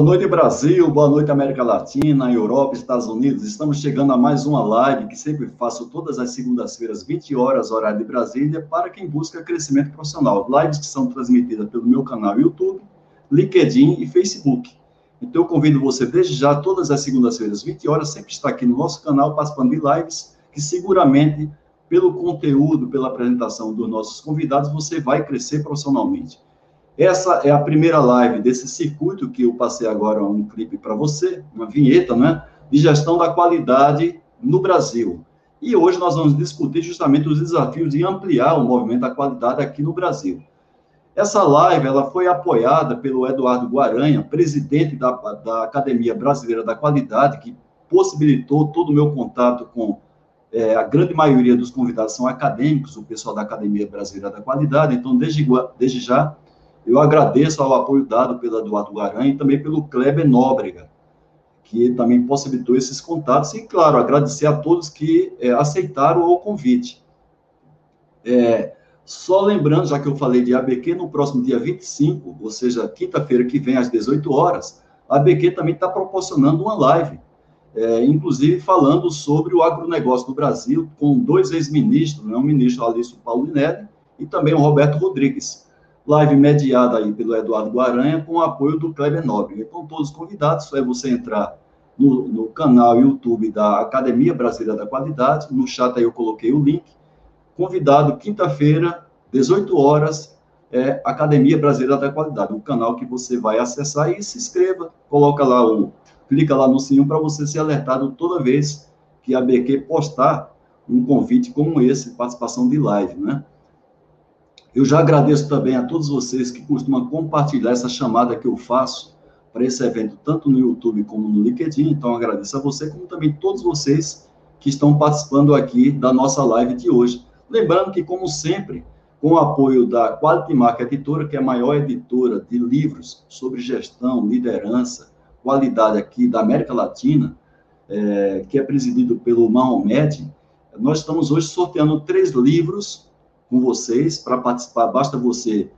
Boa noite, Brasil. Boa noite, América Latina, Europa, Estados Unidos. Estamos chegando a mais uma live que sempre faço todas as segundas-feiras, 20 horas, horário de Brasília, para quem busca crescimento profissional. Lives que são transmitidas pelo meu canal YouTube, LinkedIn e Facebook. Então, eu convido você desde já, todas as segundas-feiras, 20 horas, sempre está aqui no nosso canal, participando de lives que seguramente, pelo conteúdo, pela apresentação dos nossos convidados, você vai crescer profissionalmente. Essa é a primeira live desse circuito que eu passei agora um clipe para você, uma vinheta, né? De gestão da qualidade no Brasil. E hoje nós vamos discutir justamente os desafios de ampliar o movimento da qualidade aqui no Brasil. Essa live ela foi apoiada pelo Eduardo Guaranha, presidente da, da Academia Brasileira da Qualidade, que possibilitou todo o meu contato com é, a grande maioria dos convidados são acadêmicos, o pessoal da Academia Brasileira da Qualidade. Então, desde, desde já, eu agradeço ao apoio dado pelo Eduardo Guaranha e também pelo Kleber Nóbrega, que também possibilitou esses contatos. E, claro, agradecer a todos que é, aceitaram o convite. É, só lembrando, já que eu falei de ABQ, no próximo dia 25, ou seja, quinta-feira que vem, às 18 horas, a ABQ também está proporcionando uma live, é, inclusive falando sobre o agronegócio do Brasil, com dois ex-ministros, né, o ministro Alício Paulinelli e também o Roberto Rodrigues live mediada aí pelo Eduardo Guaranha, com o apoio do Kleber Nobre. Então, todos convidados, é você entrar no, no, canal YouTube da Academia Brasileira da Qualidade, no chat aí eu coloquei o link. Convidado, quinta-feira, 18 horas, é Academia Brasileira da Qualidade, o canal que você vai acessar e se inscreva, coloca lá o, clica lá no sininho para você ser alertado toda vez que a BQ postar um convite como esse, participação de live, né? Eu já agradeço também a todos vocês que costumam compartilhar essa chamada que eu faço para esse evento, tanto no YouTube como no LinkedIn. Então, agradeço a você, como também todos vocês que estão participando aqui da nossa live de hoje. Lembrando que, como sempre, com o apoio da Quality Mark Editora, que é a maior editora de livros sobre gestão, liderança, qualidade aqui da América Latina, é, que é presidido pelo Mahomed, nós estamos hoje sorteando três livros com vocês. Para participar, basta você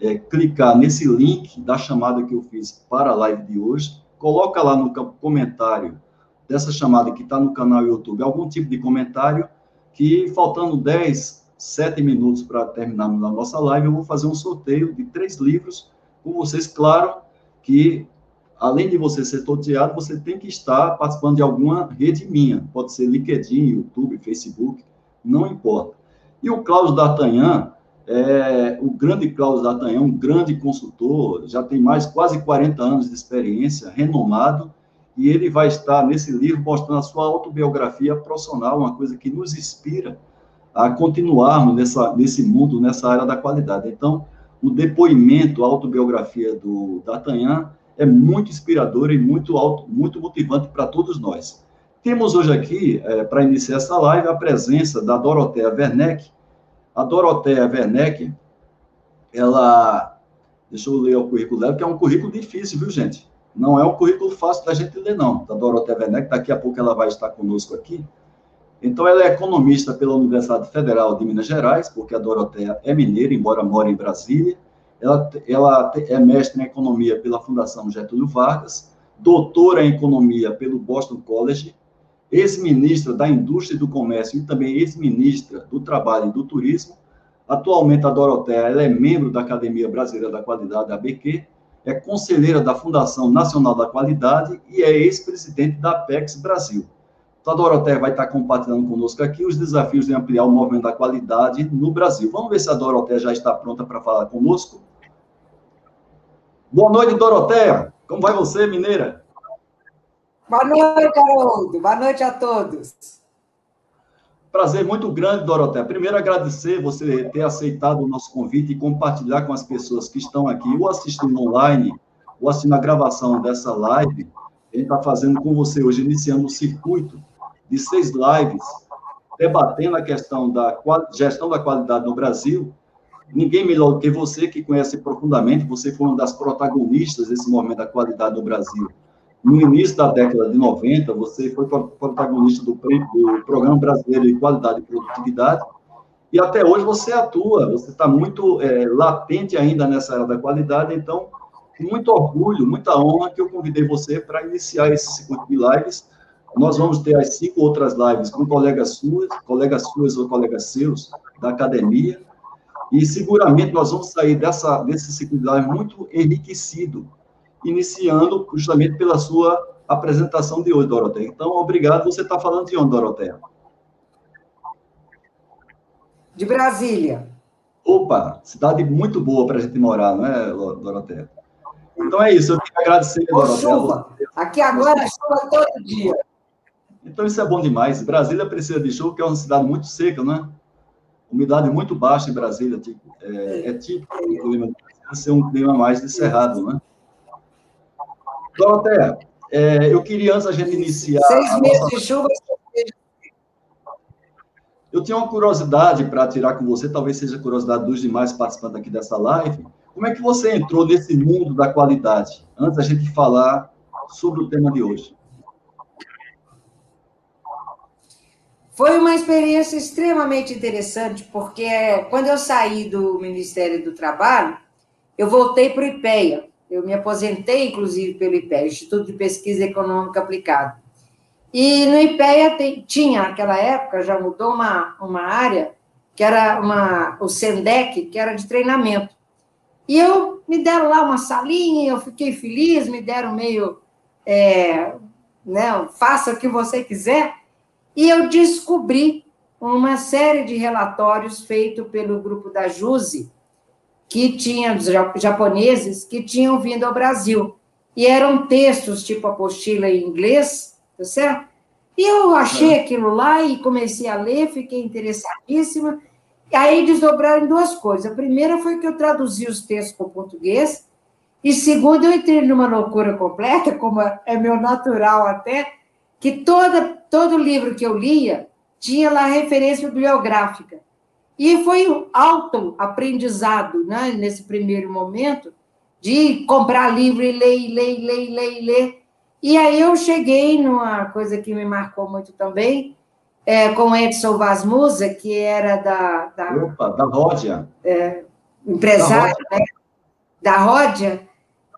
é, clicar nesse link da chamada que eu fiz para a live de hoje, coloca lá no comentário dessa chamada que está no canal YouTube algum tipo de comentário que, faltando 10, 7 minutos para terminarmos a nossa live, eu vou fazer um sorteio de três livros com vocês. Claro que, além de você ser sorteado, você tem que estar participando de alguma rede minha. Pode ser LinkedIn, YouTube, Facebook, não importa. E o Cláudio D'Artagnan, é, o grande Cláudio D'Artagnan, um grande consultor, já tem mais quase 40 anos de experiência, renomado, e ele vai estar nesse livro mostrando a sua autobiografia profissional, uma coisa que nos inspira a continuarmos nessa, nesse mundo, nessa área da qualidade. Então, o depoimento, a autobiografia do D'Artagnan é muito inspirador e muito, muito motivante para todos nós. Temos hoje aqui, é, para iniciar essa live, a presença da Doroteia Werneck. A Doroteia Werneck, ela. Deixa eu ler o currículo dela, que é um currículo difícil, viu, gente? Não é um currículo fácil da gente ler, não. Da Doroteia Werneck, daqui a pouco ela vai estar conosco aqui. Então, ela é economista pela Universidade Federal de Minas Gerais, porque a Doroteia é mineira, embora more em Brasília. Ela, ela é mestre em economia pela Fundação Getúlio Vargas, doutora em economia pelo Boston College, ex-ministra da Indústria e do Comércio e também ex-ministra do Trabalho e do Turismo. Atualmente, a Doroteia ela é membro da Academia Brasileira da Qualidade, da ABQ, é conselheira da Fundação Nacional da Qualidade e é ex-presidente da Apex Brasil. Então, a Doroteia vai estar compartilhando conosco aqui os desafios de ampliar o movimento da qualidade no Brasil. Vamos ver se a Doroteia já está pronta para falar conosco. Boa noite, Doroteia. Como vai você, mineira? Boa noite, Haroldo. Boa noite a todos. Prazer muito grande, Doroteia. Primeiro, agradecer você ter aceitado o nosso convite e compartilhar com as pessoas que estão aqui, ou assistindo online, ou assistindo a gravação dessa live. Gente está fazendo com você hoje, iniciando um circuito de seis lives, debatendo a questão da gestão da qualidade no Brasil. Ninguém melhor do que você, que conhece profundamente, você foi uma das protagonistas desse movimento da qualidade no Brasil no início da década de 90, você foi protagonista do, do Programa Brasileiro de Qualidade e Produtividade, e até hoje você atua, você está muito é, latente ainda nessa área da qualidade, então muito orgulho, muita honra que eu convidei você para iniciar esse circuito de lives. Nós vamos ter as cinco outras lives com colegas suas, colegas suas ou colegas seus da academia, e seguramente nós vamos sair dessa, desse ciclo de live muito enriquecido, iniciando justamente pela sua apresentação de hoje, Doroteia. Então, obrigado. Você está falando de onde, Doroteia? De Brasília. Opa, cidade muito boa para a gente morar, não é, Doroteia? Então é isso, eu queria agradecer, Ô, Doroteia. chuva. Aqui agora é chuva todo dia. Então isso é bom demais. Brasília precisa de chuva, porque é uma cidade muito seca, não é? Umidade muito baixa em Brasília. Tipo, é, é típico do clima ser um clima mais de cerrado, né? Doroteia, é, eu queria, antes a gente iniciar. Seis meses nossa... de chuva. Eu tinha uma curiosidade para tirar com você, talvez seja curiosidade dos demais participantes aqui dessa live. Como é que você entrou nesse mundo da qualidade? Antes da gente falar sobre o tema de hoje. Foi uma experiência extremamente interessante, porque quando eu saí do Ministério do Trabalho, eu voltei para o IPEA. Eu me aposentei, inclusive, pelo IPEA, Instituto de Pesquisa Econômica Aplicada. E no IPEA tem, tinha, naquela época, já mudou uma, uma área, que era uma, o SENDEC, que era de treinamento. E eu me deram lá uma salinha, eu fiquei feliz, me deram meio, é, né, faça o que você quiser, e eu descobri uma série de relatórios feitos pelo grupo da JUSE, que tinha dos japoneses que tinham vindo ao Brasil. E eram textos tipo apostila em inglês, tá certo? E eu achei aquilo lá e comecei a ler, fiquei interessadíssima. E aí desdobraram duas coisas. A primeira foi que eu traduzi os textos para o português, e segundo, eu entrei numa loucura completa, como é meu natural até, que toda, todo livro que eu lia tinha lá referência bibliográfica. E foi um alto aprendizado, né, nesse primeiro momento, de comprar livro e ler, e ler, e ler, e ler, e ler. E aí eu cheguei numa coisa que me marcou muito também, é, com Edson Vasmusa, que era da... da Opa, da Ródia. É, empresário, da Ródia. Né? Da Ródia,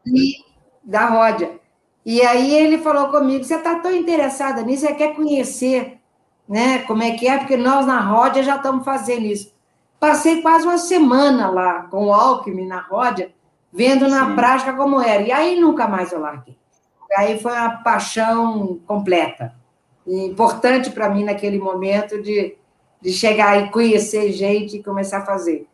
e, da Ródia. E aí ele falou comigo, você está tão interessada nisso, você quer conhecer né, como é que é, porque nós na Ródia já estamos fazendo isso. Passei quase uma semana lá com o Alckmin na Ródia, vendo na Sim. prática como era. E aí nunca mais eu larguei. Aí foi uma paixão completa. E importante para mim naquele momento de, de chegar e conhecer gente e começar a fazer.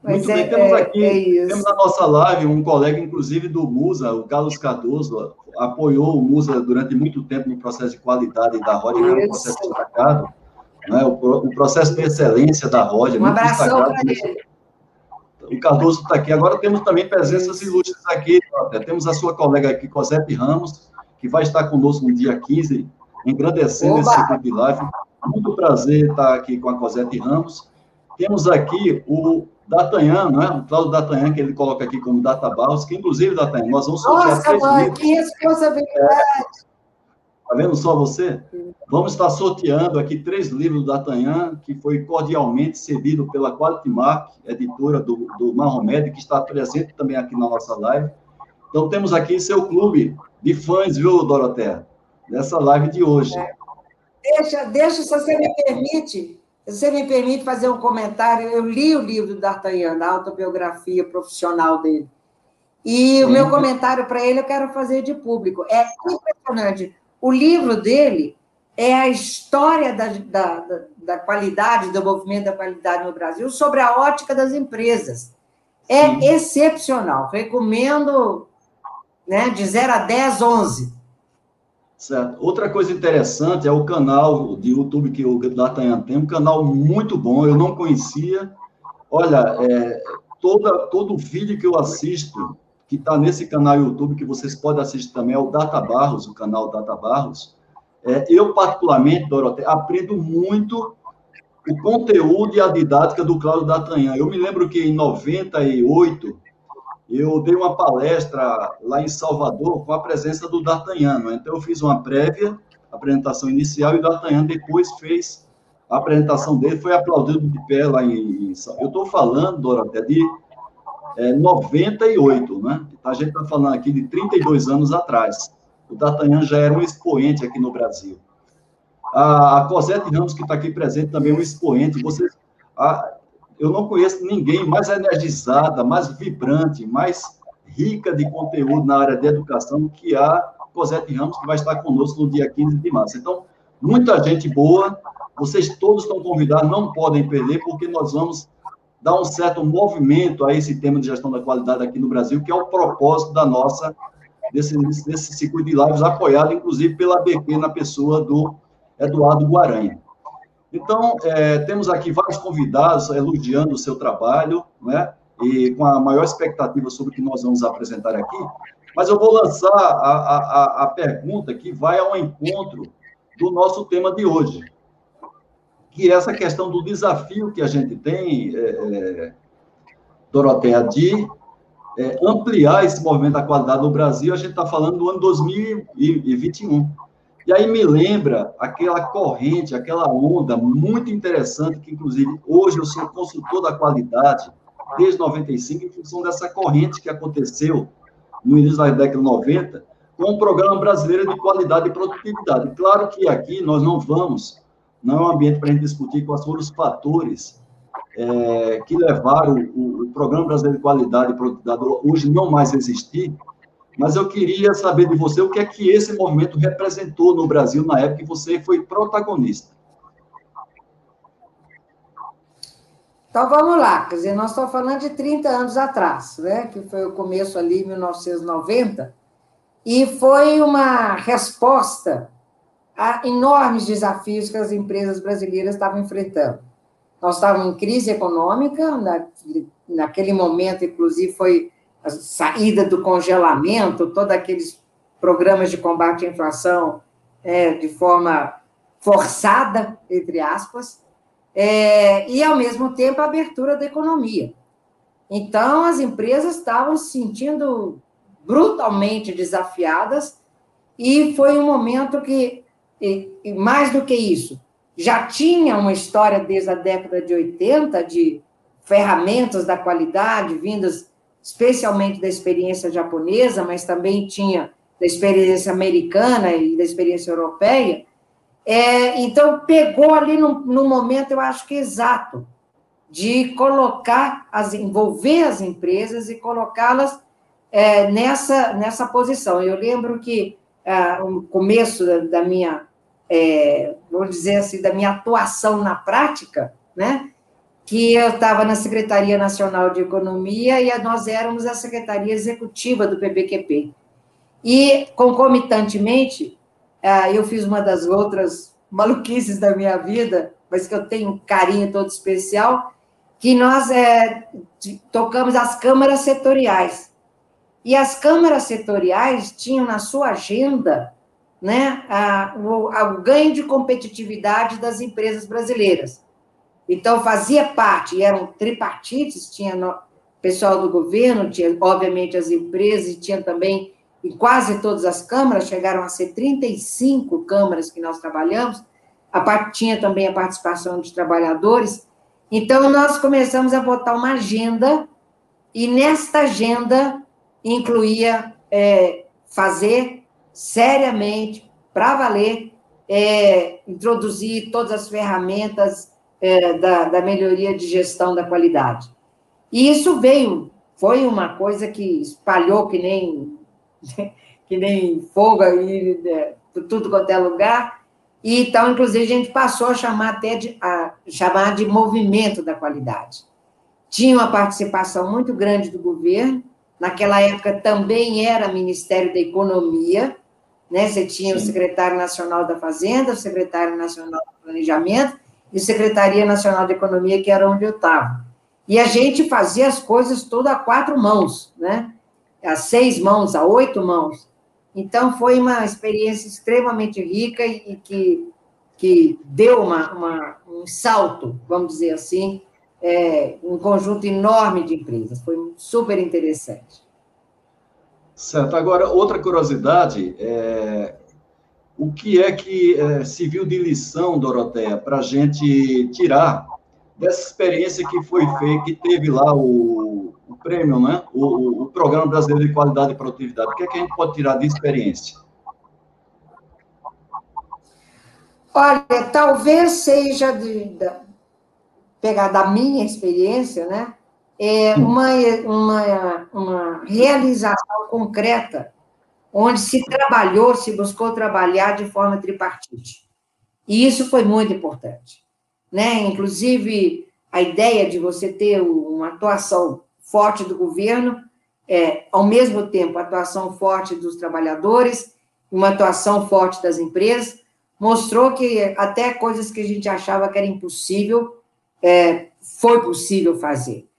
Mas Muito é, bem, temos é, aqui, é temos na nossa live um colega, inclusive, do Musa, o Carlos Cardoso, apoiou o Musa durante muito tempo no processo de qualidade da Ródia, que era um processo destacado, né? o, o, processo de excelência da Ródia. Um abração para ele. O Cardoso está aqui. Agora temos também presenças ilustres aqui. Temos a sua colega aqui, Cosette Ramos, que vai estar conosco no dia 15, engrandecendo Oba! esse de live. Muito prazer estar aqui com a Cosette Ramos. Temos aqui o D'Artagnan, né? o Cláudio D'Artagnan, que ele coloca aqui como Data Barros, que inclusive, D'Artagnan, nós vamos sortear Nossa, três mãe, livros. que responsabilidade! Está vendo só você? Vamos estar sorteando aqui três livros do D'Artagnan, que foi cordialmente cedido pela Quality Mark, editora do, do Marromed, que está presente também aqui na nossa live. Então, temos aqui seu clube de fãs, viu, Dorotea? Dessa live de hoje. É. Deixa, deixa, se você me permite, se você me permite fazer um comentário, eu li o livro do D'Artagnan, da autobiografia profissional dele. E Sim. o meu comentário para ele eu quero fazer de público. É impressionante. O livro dele é a história da, da, da, da qualidade, do movimento da qualidade no Brasil, sobre a ótica das empresas. É Sim. excepcional. Recomendo né, de 0 a 10, 11. Certo. Outra coisa interessante é o canal de YouTube que o D'Artagnan tem, um canal muito bom, eu não conhecia. Olha, é, toda, todo vídeo que eu assisto, que está nesse canal YouTube, que vocês podem assistir também, é o Data Barros, o canal Data Barros. É, eu, particularmente, Dorote, aprendo muito o conteúdo e a didática do Cláudio D'Artagnan. Eu me lembro que em 98, eu dei uma palestra lá em Salvador com a presença do D'Artagnan. Né? Então, eu fiz uma prévia, apresentação inicial, e o D'Artagnan depois fez a apresentação dele, foi aplaudido de pé lá em. em eu estou falando, Dorotea, de é, 98, né? A gente está falando aqui de 32 anos atrás. O D'Artagnan já era um expoente aqui no Brasil. A, a Cosette Ramos, que está aqui presente, também é um expoente. Você, a, eu não conheço ninguém mais energizada, mais vibrante, mais rica de conteúdo na área de educação que a Cosette Ramos, que vai estar conosco no dia 15 de março. Então, muita gente boa, vocês todos estão convidados, não podem perder, porque nós vamos dar um certo movimento a esse tema de gestão da qualidade aqui no Brasil, que é o propósito da nossa, desse, desse circuito de lives, apoiado, inclusive, pela BP, na pessoa do Eduardo Guaranha. Então, é, temos aqui vários convidados elogiando o seu trabalho, né? E com a maior expectativa sobre o que nós vamos apresentar aqui. Mas eu vou lançar a, a, a pergunta que vai ao encontro do nosso tema de hoje, que essa questão do desafio que a gente tem, é, é, Doroteia, de é, ampliar esse movimento da qualidade no Brasil. A gente está falando do ano 2021. E aí me lembra aquela corrente, aquela onda muito interessante, que inclusive hoje eu sou consultor da qualidade, desde 95, em função dessa corrente que aconteceu no início da década de 90, com o Programa Brasileiro de Qualidade e Produtividade. Claro que aqui nós não vamos, não é um ambiente para a gente discutir quais foram os fatores é, que levaram o, o, Programa Brasileiro de Qualidade e Produtividade hoje não mais existir, mas eu queria saber de você o que é que esse movimento representou no Brasil na época que você foi protagonista. Então vamos lá, quer dizer, nós estamos falando de 30 anos atrás, né? Que foi o começo ali, 1990, e foi uma resposta a enormes desafios que as empresas brasileiras estavam enfrentando. Nós estávamos em crise econômica, na, naquele momento, inclusive, foi a saída do congelamento, todos aqueles programas de combate à inflação é, de forma forçada, entre aspas, é, e, ao mesmo tempo, a abertura da economia. Então, as empresas estavam se sentindo brutalmente desafiadas, e foi um momento que, e, mais do que isso, já tinha uma história desde a década de 80 de ferramentas da qualidade vindas especialmente da experiência japonesa, mas também tinha da experiência americana e da experiência europeia. É, então, pegou ali no, no momento, eu acho que exato, de colocar, as, envolver as empresas e colocá-las é, nessa, nessa posição. Eu lembro que ah, o começo da, da minha, é, vou dizer assim, da minha atuação na prática, né? Que eu estava na Secretaria Nacional de Economia e nós éramos a Secretaria Executiva do PBQP. E, concomitantemente, eu fiz uma das outras maluquices da minha vida, mas que eu tenho um carinho todo especial, que nós é, tocamos as câmaras setoriais. E as câmaras setoriais tinham na sua agenda né, a, o, a, o ganho de competitividade das empresas brasileiras. Então, fazia parte, eram tripartites, tinha no, pessoal do governo, tinha, obviamente, as empresas, e tinha também, em quase todas as câmaras, chegaram a ser 35 câmaras que nós trabalhamos, a parte, tinha também a participação de trabalhadores. Então, nós começamos a botar uma agenda, e nesta agenda incluía é, fazer seriamente, para valer, é, introduzir todas as ferramentas é, da, da melhoria de gestão da qualidade. E isso veio, foi uma coisa que espalhou que nem, que nem fogo aí, né, tudo quanto é lugar, e então, inclusive, a gente passou a chamar até de, a chamar de movimento da qualidade. Tinha uma participação muito grande do governo, Naquela época também era Ministério da Economia, né? Você tinha Sim. o Secretário Nacional da Fazenda, o Secretário Nacional do Planejamento e a Secretaria Nacional de Economia, que era onde eu estava. E a gente fazia as coisas todas a quatro mãos, né? A seis mãos, a oito mãos. Então, foi uma experiência extremamente rica e, que, que deu uma, uma, um salto, vamos dizer assim, é, um conjunto enorme de empresas. Foi super interessante. Certo. Agora, outra curiosidade, é, o que é que é, se viu de lição, Doroteia, para a gente tirar dessa experiência que foi feita, que teve lá o, o prêmio, né? O, o, Programa Brasileiro de Qualidade e Produtividade. O que, é que a gente pode tirar de experiência? Olha, talvez seja de, de, pegar da minha experiência, né? É uma, uma, uma realização concreta onde se trabalhou, se buscou trabalhar de forma tripartite. E isso foi muito importante. Né? Inclusive, a ideia de você ter uma atuação forte do governo, é, ao mesmo tempo, atuação forte dos trabalhadores, uma atuação forte das empresas, mostrou que até coisas que a gente achava que era impossível, é, foi possível fazer.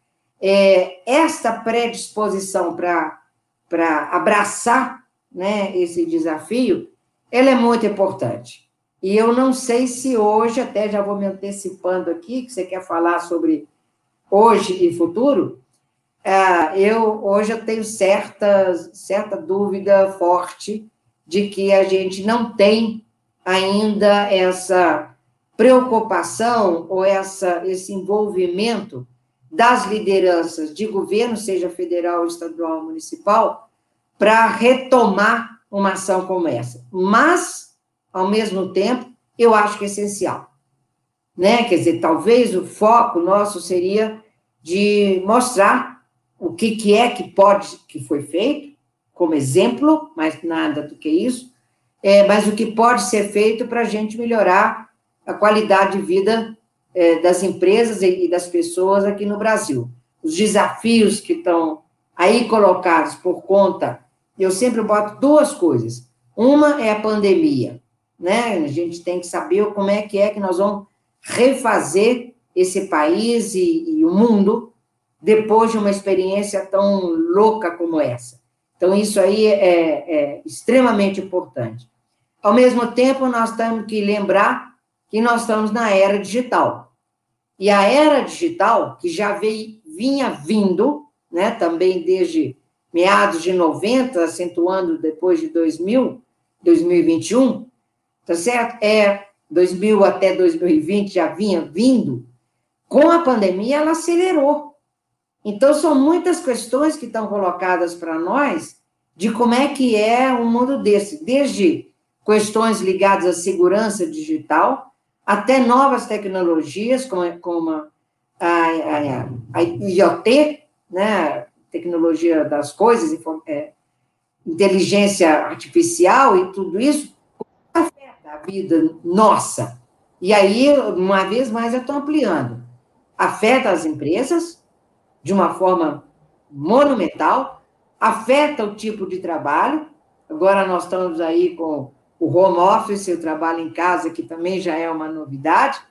É, esta predisposição para abraçar né, esse desafio, ela é muito importante. E eu não sei se hoje, até já vou me antecipando aqui, que você quer falar sobre hoje e futuro, é, eu hoje eu tenho certa, certa dúvida forte de que a gente não tem ainda essa preocupação ou essa, esse envolvimento das lideranças de governo, seja federal, estadual, municipal, para retomar uma ação como essa. Mas, ao mesmo tempo, eu acho que é essencial. Né? Quer dizer, talvez o foco nosso seria de mostrar o que, que é que pode, que foi feito, como exemplo, mas nada do que isso, é, mas o que pode ser feito para a gente melhorar a qualidade de vida é, das empresas e, e das pessoas aqui no Brasil. Os desafios que estão aí colocados por conta eu sempre boto duas coisas. Uma é a pandemia, né? A gente tem que saber como é que é que nós vamos refazer esse país e, e o mundo depois de uma experiência tão louca como essa. Então, isso aí é, é extremamente importante. Ao mesmo tempo, nós temos que lembrar que nós estamos na era digital. E a era digital, que já veio, vinha vindo, né, também desde meados de 90, acentuando depois de 2000, 2021, tá certo? É 2000 até 2020 já vinha vindo. Com a pandemia, ela acelerou. Então, são muitas questões que estão colocadas para nós de como é que é um mundo desse, desde questões ligadas à segurança digital, até novas tecnologias, como, como a, a, a IoT, né, tecnologia das coisas, é, inteligência artificial e tudo isso, afeta a vida nossa. E aí, uma vez mais, eu estou ampliando. Afeta as empresas de uma forma monumental, afeta o tipo de trabalho. Agora nós estamos aí com o home office, o trabalho em casa, que também já é uma novidade.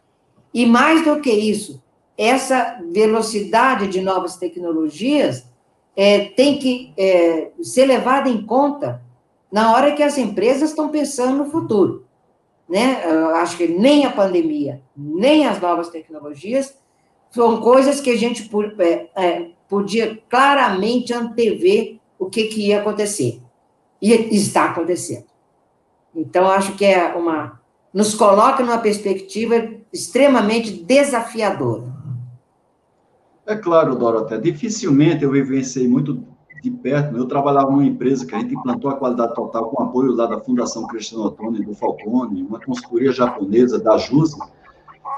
E mais do que isso, essa velocidade de novas tecnologias é, tem que é, ser levada em conta na hora que as empresas estão pensando no futuro. Né? Eu acho que nem a pandemia, nem as novas tecnologias são coisas que a gente é, é, podia claramente antever o que, que ia acontecer. E está acontecendo. Então, acho que é uma. nos coloca numa perspectiva extremamente desafiadora. É claro, Doroté, dificilmente eu vivenciei muito de perto. Eu trabalhava numa empresa que a gente implantou a qualidade total com apoio lá da Fundação Cristiano Ottoni, do Falcone, uma consultoria japonesa, da JUSA,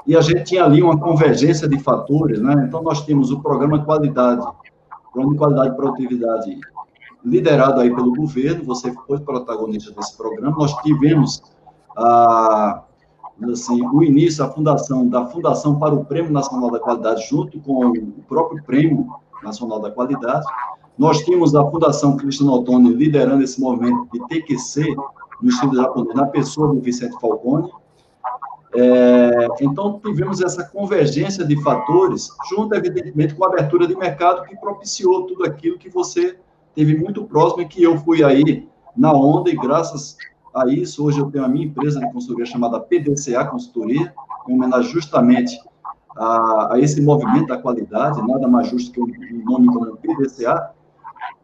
e a gente tinha ali uma convergência de fatores, né? Então, nós tínhamos o programa Qualidade, Programa de Qualidade e Produtividade, liderado aí pelo governo, você foi protagonista desse programa, nós tivemos a assim, o início, a fundação da Fundação para o Prêmio Nacional da Qualidade, junto com o próprio Prêmio Nacional da Qualidade. Nós tínhamos a Fundação Cristiano Ottoni liderando esse movimento de TQC no estilo japonês, na pessoa do Vicente Falcone. É, então, tivemos essa convergência de fatores, junto, evidentemente, com a abertura de mercado que propiciou tudo aquilo que você teve muito próximo que eu fui aí na onda e graças a isso, hoje eu tenho a minha empresa de consultoria chamada PDCA Consultoria, em homenagem justamente a, a, esse movimento da qualidade, nada mais justo que um nome como PDCA.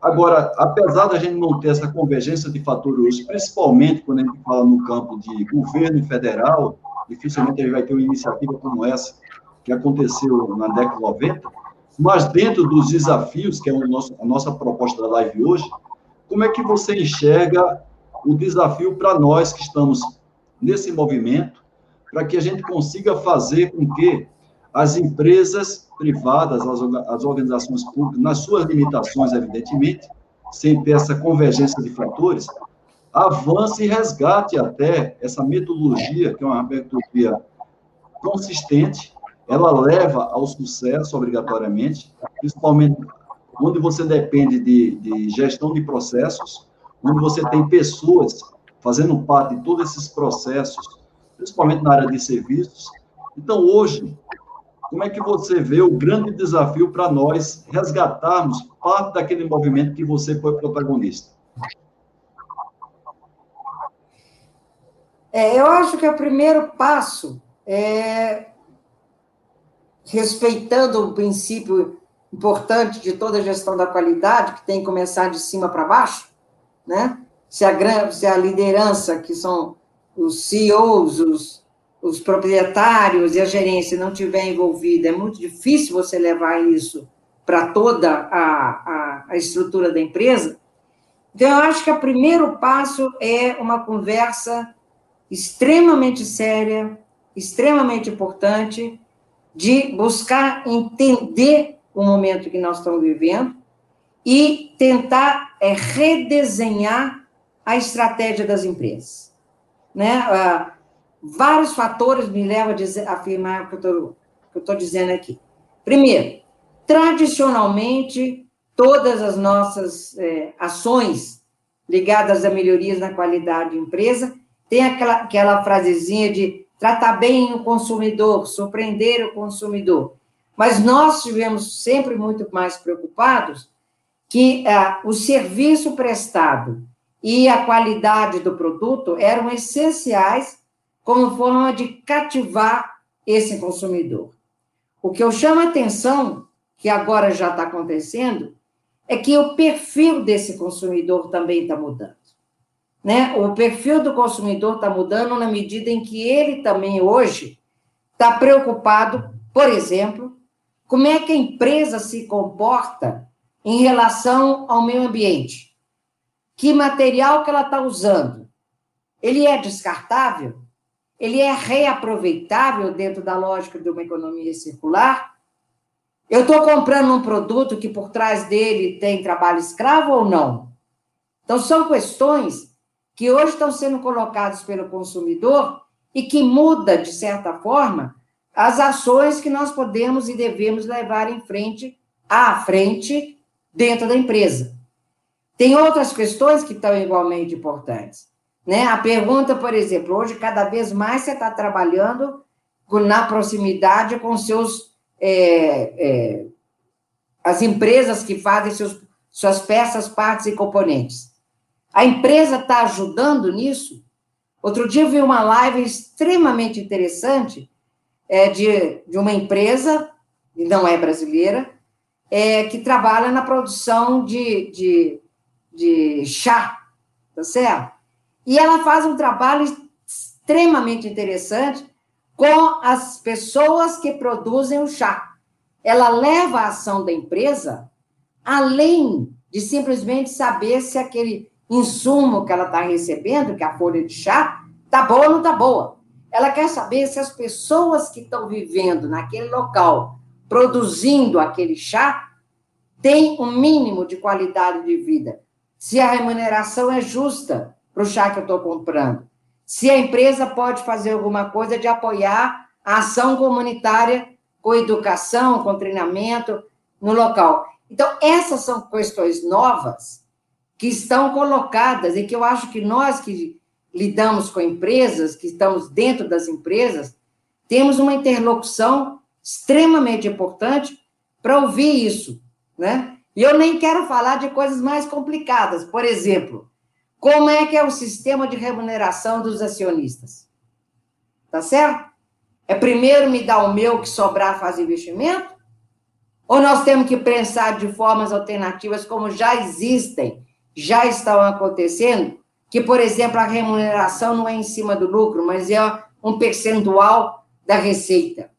Agora, apesar da gente não ter essa convergência de fatores, principalmente quando a gente fala no campo de governo federal, dificilmente a gente vai ter uma iniciativa como essa, que aconteceu na década de 90, mas dentro dos desafios, que é nosso, a nossa proposta da live hoje, como é que você enxerga o desafio para nós que estamos nesse movimento, para que a gente consiga fazer com que as empresas privadas, as, as organizações públicas, nas suas limitações, evidentemente, sem ter essa convergência de fatores, avance e resgate até essa metodologia, que é uma metodologia consistente, ela leva ao sucesso obrigatoriamente, principalmente onde você depende de, de gestão de processos, onde você tem pessoas fazendo parte de todos esses processos, principalmente na área de serviços. Então, hoje, como é que você vê o grande desafio para nós resgatarmos parte daquele movimento que você foi protagonista? É, eu acho que o primeiro passo é respeitando o princípio importante de toda gestão da qualidade, que tem que começar de cima para baixo, né? Se a, se a liderança, que são os CEOs, os, os proprietários e a gerência não tiver envolvida, é muito difícil você levar isso para toda a, a, a estrutura da empresa. Então, eu acho que o primeiro passo é uma conversa extremamente séria, extremamente importante, de buscar entender o momento que nós estamos vivendo e tentar é, redesenhar a estratégia das empresas. Né? Uh, vários fatores me levam a, dizer, a afirmar o que eu estou dizendo aqui. Primeiro, tradicionalmente, todas as nossas é, ações ligadas a melhorias na qualidade de empresa tem aquela, aquela frasezinha de tratar bem o consumidor, surpreender o consumidor. Mas nós estivemos sempre muito mais preocupados que ah, o serviço prestado e a qualidade do produto eram essenciais como forma de cativar esse consumidor. O que eu chamo a atenção, que agora já está acontecendo, é que o perfil desse consumidor também está mudando. Né? O perfil do consumidor está mudando na medida em que ele também hoje está preocupado, por exemplo, como é que a empresa se comporta em relação ao meio ambiente. Que material que ela está usando? Ele é descartável? Ele é reaproveitável dentro da lógica de uma economia circular? Eu estou comprando um produto que por trás dele tem trabalho escravo ou não? Então, são questões que hoje estão sendo colocados pelo consumidor e que muda, de certa forma, as ações que nós podemos e devemos levar em frente, à frente, dentro da empresa. Tem outras questões que estão igualmente importantes. Né? A pergunta, por exemplo, hoje cada vez mais você está trabalhando na proximidade com seus é, é, as empresas que fazem seus, suas peças, partes e componentes. A empresa está ajudando nisso? Outro dia eu vi uma live extremamente interessante é, de, de uma empresa, e não é brasileira, é, que trabalha na produção de, de, de chá, tá certo? E ela faz um trabalho extremamente interessante com as pessoas que produzem o chá. Ela leva a ação da empresa além de simplesmente saber se aquele insumo que ela está recebendo, que é a folha de chá, tá boa ou não tá boa. Ela quer saber se as pessoas que estão vivendo naquele local, produzindo aquele chá, têm um mínimo de qualidade de vida. Se a remuneração é justa para o chá que eu estou comprando. Se a empresa pode fazer alguma coisa de apoiar a ação comunitária com educação, com treinamento no local. Então, essas são questões novas que estão colocadas e que eu acho que nós que lidamos com empresas, que estamos dentro das empresas, temos uma interlocução extremamente importante para ouvir isso, né? E eu nem quero falar de coisas mais complicadas, por exemplo, como é que é o sistema de remuneração dos acionistas? Tá certo? É primeiro me dar o meu que sobrar faz investimento? Ou nós temos que pensar de formas alternativas como já existem já estão acontecendo, que, por exemplo, a remuneração não é em cima do lucro, mas é um percentual da receita.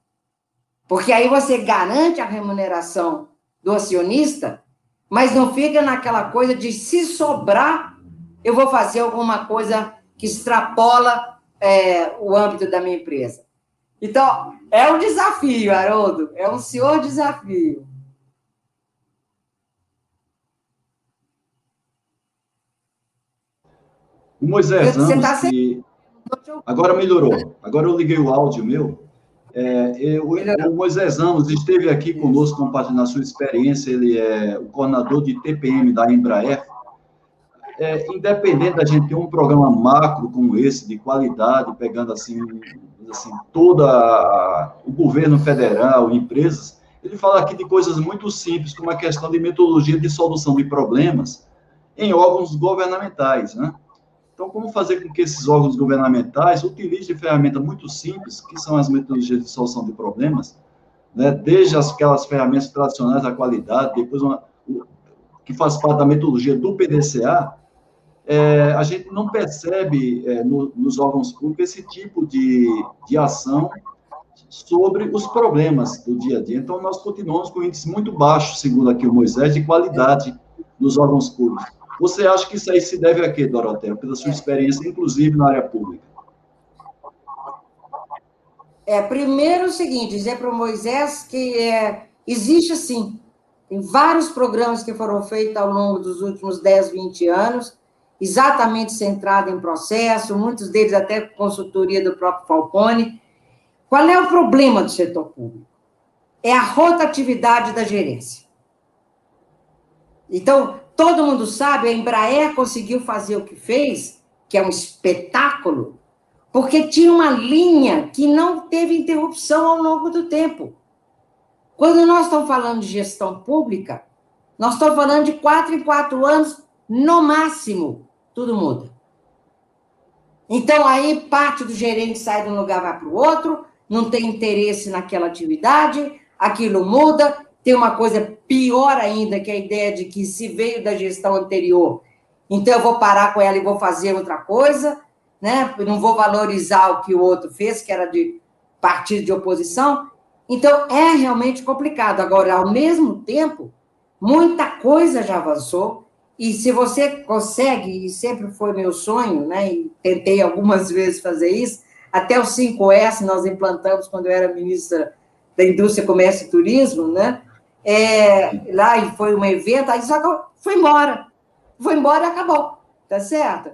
Porque aí você garante a remuneração do acionista, mas não fica naquela coisa de se sobrar, eu vou fazer alguma coisa que extrapola é, o âmbito da minha empresa. Então, é um desafio, Haroldo, é um senhor desafio. O Moisés Ramos, tá que... agora melhorou. Agora eu liguei o áudio meu. É, eu, o Moisés Ramos esteve aqui conosco compartilhando a sua experiência. Ele é o coordenador de TPM da Embraer. É, independente da gente ter um programa macro como esse, de qualidade, pegando assim, assim todo o governo federal, empresas, ele fala aqui de coisas muito simples, como a questão de metodologia de solução de problemas em órgãos governamentais, né? Então, como fazer com que esses órgãos governamentais utilizem ferramentas muito simples, que são as metodologias de solução de problemas, né? desde aquelas ferramentas tradicionais da qualidade, depois uma, que faz parte da metodologia do PDCA, é, a gente não percebe é, no, nos órgãos públicos esse tipo de, de ação sobre os problemas do dia a dia. Então, nós continuamos com índices muito baixos, segundo aqui o Moisés, de qualidade nos órgãos públicos. Você acha que isso aí se deve a quê, Dorotea? Pela sua experiência, inclusive na área pública. É, primeiro o seguinte, dizer para o Moisés que é, existe sim, tem vários programas que foram feitos ao longo dos últimos 10, 20 anos, exatamente centrado em processo, muitos deles até consultoria do próprio Falcone. Qual é o problema do setor público? É a rotatividade da gerência. Então, todo mundo sabe, a Embraer conseguiu fazer o que fez, que é um espetáculo, porque tinha uma linha que não teve interrupção ao longo do tempo. Quando nós estamos falando de gestão pública, nós estamos falando de quatro em quatro anos, no máximo, tudo muda. Então, aí parte do gerente sai de um lugar, vai para o outro, não tem interesse naquela atividade, aquilo muda, tem uma coisa pior ainda, que é a ideia de que se veio da gestão anterior, então eu vou parar com ela e vou fazer outra coisa, né? não vou valorizar o que o outro fez, que era de partido de oposição. Então, é realmente complicado. Agora, ao mesmo tempo, muita coisa já avançou, e se você consegue, e sempre foi meu sonho, né? e tentei algumas vezes fazer isso, até o 5S nós implantamos quando eu era ministra da Indústria, Comércio e Turismo, né? É, lá e foi um evento, aí só foi embora. Foi embora e acabou, tá certo?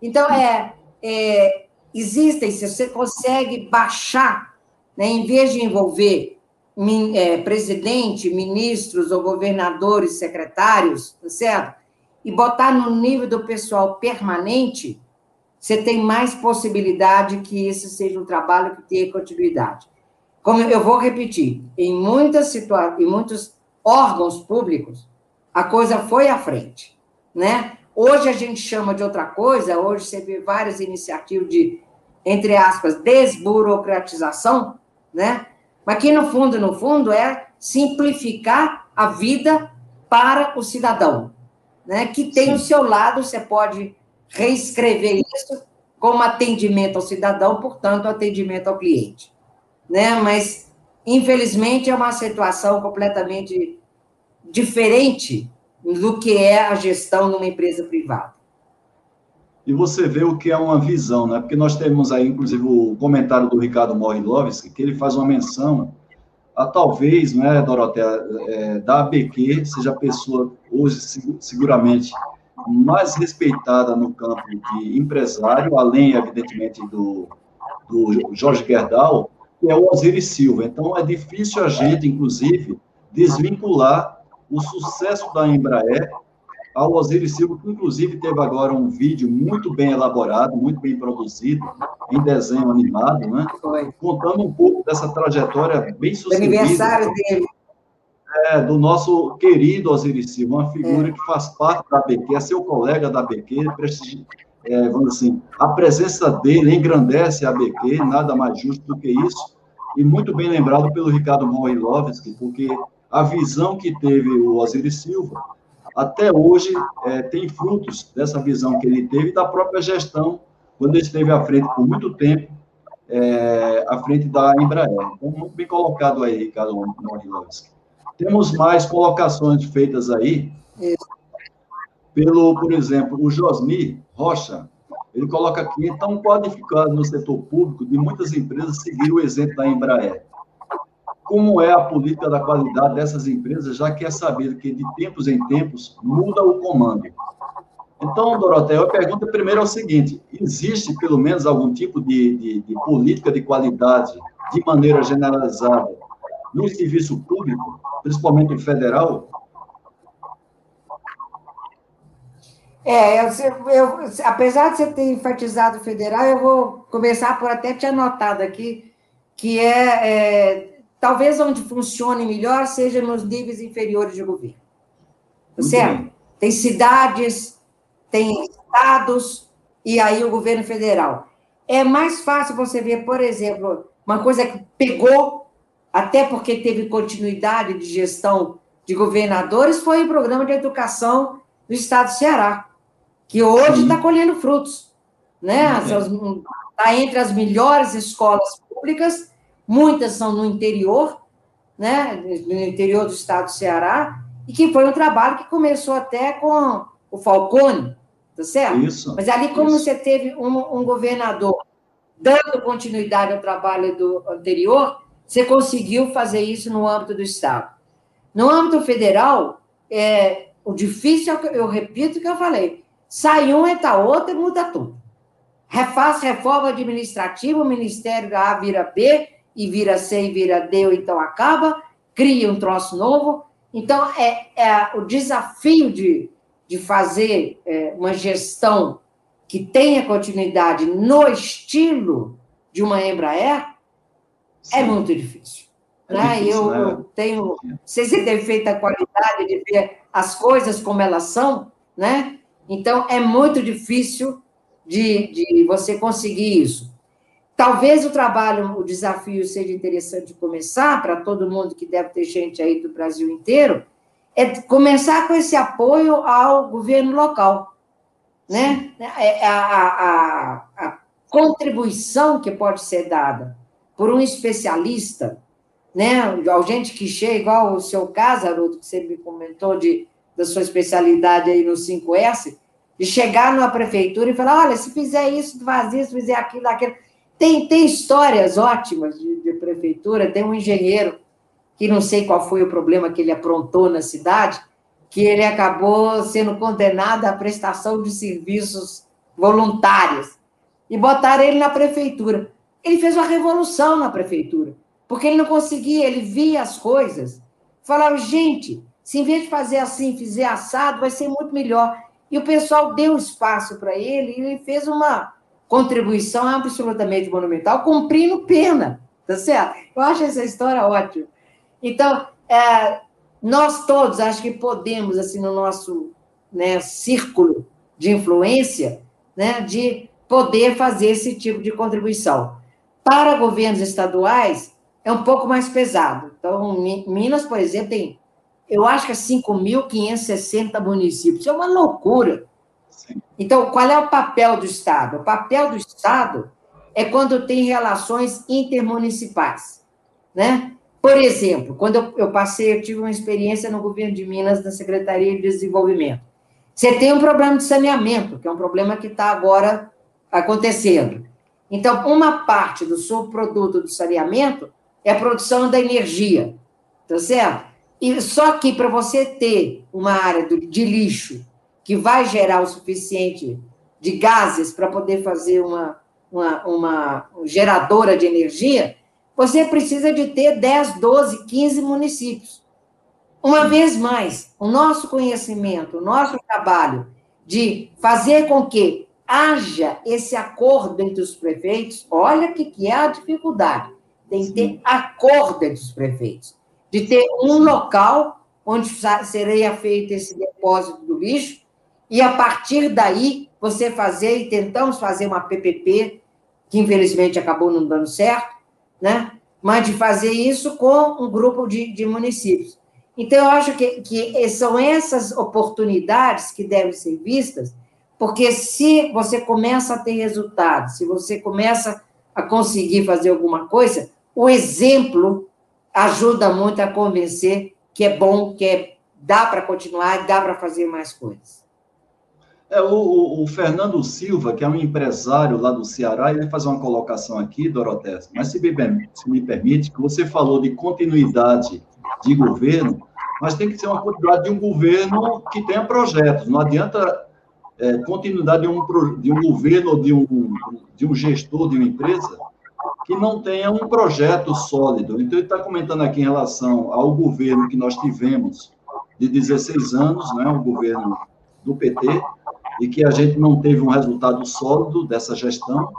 Então, é, é, existem, se você consegue baixar, né, em vez de envolver min, é, presidente, ministros ou governadores, secretários, tá certo? E botar no nível do pessoal permanente, você tem mais possibilidade que esse seja um trabalho que tenha continuidade. Como eu vou repetir, em muitas situações, em muitos órgãos públicos, a coisa foi à frente, né? Hoje a gente chama de outra coisa, hoje você vê várias iniciativas de, entre aspas, desburocratização, né? Mas que no fundo, no fundo, é simplificar a vida para o cidadão, né? Que tem Sim. o seu lado, você pode reescrever isso como atendimento ao cidadão, portanto, atendimento ao cliente né? Mas, infelizmente, é uma situação completamente diferente do que é a gestão numa empresa privada. E você vê o que é uma visão, né? Porque nós temos aí, inclusive, o comentário do Ricardo Morilovski, que ele faz uma menção a talvez, né, Dorotea, é, da ABQ seja a pessoa hoje, seguramente, mais respeitada no campo de empresário, além, evidentemente, do, do Jorge Gerdau, que é o Osiris Silva. Então, é difícil a gente, inclusive, desvincular o sucesso da Embraer ao Osiris Silva, que, inclusive, teve agora um vídeo muito bem elaborado, muito bem produzido, em desenho animado, né? Contando um pouco dessa trajetória bem sucedida. aniversário dele. É, do nosso querido Osiris Silva, uma figura é. que faz parte da BQ, é seu colega da BQ, é, vamos assim, a presença dele engrandece a BQ, nada mais justo do que isso, e muito bem lembrado pelo Ricardo Moilovski, porque a visão que teve o Osiris Silva, até hoje, é, tem frutos dessa visão que ele teve da própria gestão, quando ele esteve à frente por muito tempo, é, à frente da Embraer. Então, muito bem colocado aí, Ricardo Morilovski. Temos mais colocações feitas aí. Pelo, por exemplo, o Josmi Rocha, ele coloca aqui, então, a dificuldade no setor público de muitas empresas seguir o exemplo da Embraer? Como é a política da qualidade dessas empresas, já que é sabido que de tempos em tempos muda o comando? Então, Doroteia, a pergunta primeiro é o seguinte: existe pelo menos algum tipo de, de, de política de qualidade de maneira generalizada no serviço público, principalmente federal? É, eu, eu, apesar de você ter enfatizado o federal, eu vou começar por até te anotado aqui, que é, é talvez onde funcione melhor seja nos níveis inferiores de governo. Tá certo? Tem cidades tem estados e aí o governo federal. É mais fácil você ver, por exemplo, uma coisa que pegou, até porque teve continuidade de gestão de governadores, foi o programa de educação do estado do Ceará, que hoje está colhendo frutos. Né? Está entre as melhores escolas públicas, muitas são no interior, né? no interior do estado do Ceará, e que foi um trabalho que começou até com o Falcone, tá certo? Isso. Mas ali, como isso. você teve um, um, governador dando continuidade ao trabalho do anterior, você conseguiu fazer isso no âmbito do Estado. No âmbito federal, é, o difícil, é eu repito o que eu falei, sai um, entra outro e muda tudo. Refaz reforma administrativa, o Ministério A vira B, e vira C, e vira D, ou então acaba, cria um troço novo. Então, é, é o desafio de, de fazer é, uma gestão que tenha continuidade no estilo de uma Embraer é Sim. é muito difícil. É né? Difícil, eu, né? eu tenho, vocês têm feito a qualidade de ver as coisas como elas são, né? Então é muito difícil de, de você conseguir isso. Talvez o trabalho, o desafio seja interessante começar para todo mundo que deve ter gente aí do Brasil inteiro, é começar com esse apoio ao governo local, né? É, a, a, a, contribuição que pode ser dada por um especialista, né? A gente que chega, igual o seu caso, que você me comentou de, da sua especialidade aí no 5S, de chegar numa prefeitura e falar, olha, se fizer isso, faz isso, fizer aquilo, aquilo. Tem, tem histórias ótimas de, de prefeitura, tem um engenheiro que não sei qual foi o problema que ele aprontou na cidade, que ele acabou sendo condenado à prestação de serviços voluntários. E botaram ele na prefeitura. Ele fez uma revolução na prefeitura, porque ele não conseguia, ele via as coisas. Falava, gente, se em vez de fazer assim, fizer assado, vai ser muito melhor. E o pessoal deu espaço para ele e ele fez uma contribuição absolutamente monumental, cumprindo pena, tá certo? Eu acho essa história ótima. Então, é, nós todos, acho que podemos, assim, no nosso né, círculo de influência, né, de poder fazer esse tipo de contribuição. Para governos estaduais, é um pouco mais pesado. Então, Minas, por exemplo, tem, eu acho que é 5.560 municípios. Isso é uma loucura. Então, qual é o papel do Estado? O papel do Estado é quando tem relações intermunicipais, né? Por exemplo, quando eu, eu passei, eu tive uma experiência no governo de Minas, na Secretaria de Desenvolvimento. Você tem um problema de saneamento, que é um problema que está agora acontecendo. Então, uma parte do subproduto do saneamento é a produção da energia, tá certo? E só que para você ter uma área de lixo que vai gerar o suficiente de gases para poder fazer uma, uma, uma geradora de energia, você precisa de ter 10, 12, 15 municípios. Uma vez mais, o nosso conhecimento, o nosso trabalho de fazer com que haja esse acordo entre os prefeitos, olha o que, que é a dificuldade. Tem que ter acordo entre os prefeitos. De ter um local onde seria feito esse depósito do lixo, e a partir daí você fazer, e tentamos fazer uma PPP, que infelizmente acabou não dando certo, né? mas de fazer isso com um grupo de, de municípios. Então, eu acho que, que são essas oportunidades que devem ser vistas, porque se você começa a ter resultados, se você começa a conseguir fazer alguma coisa, o exemplo ajuda muito a convencer que é bom, que é, dá para continuar, dá para fazer mais coisas. É, o, o, Fernando Silva, que é um empresário lá do Ceará, ele fazer uma colocação aqui, Doroté, mas se me, se me permite, que você falou de continuidade de governo, mas tem que ser uma continuidade de um governo que tenha projetos. Não adianta é, continuidade de um, de um governo ou de um, de um gestor de uma empresa que não tenha um projeto sólido. Então, ele está comentando aqui em relação ao governo que nós tivemos de 16 anos, né, o governo do PT, e que a gente não teve um resultado sólido dessa gestão.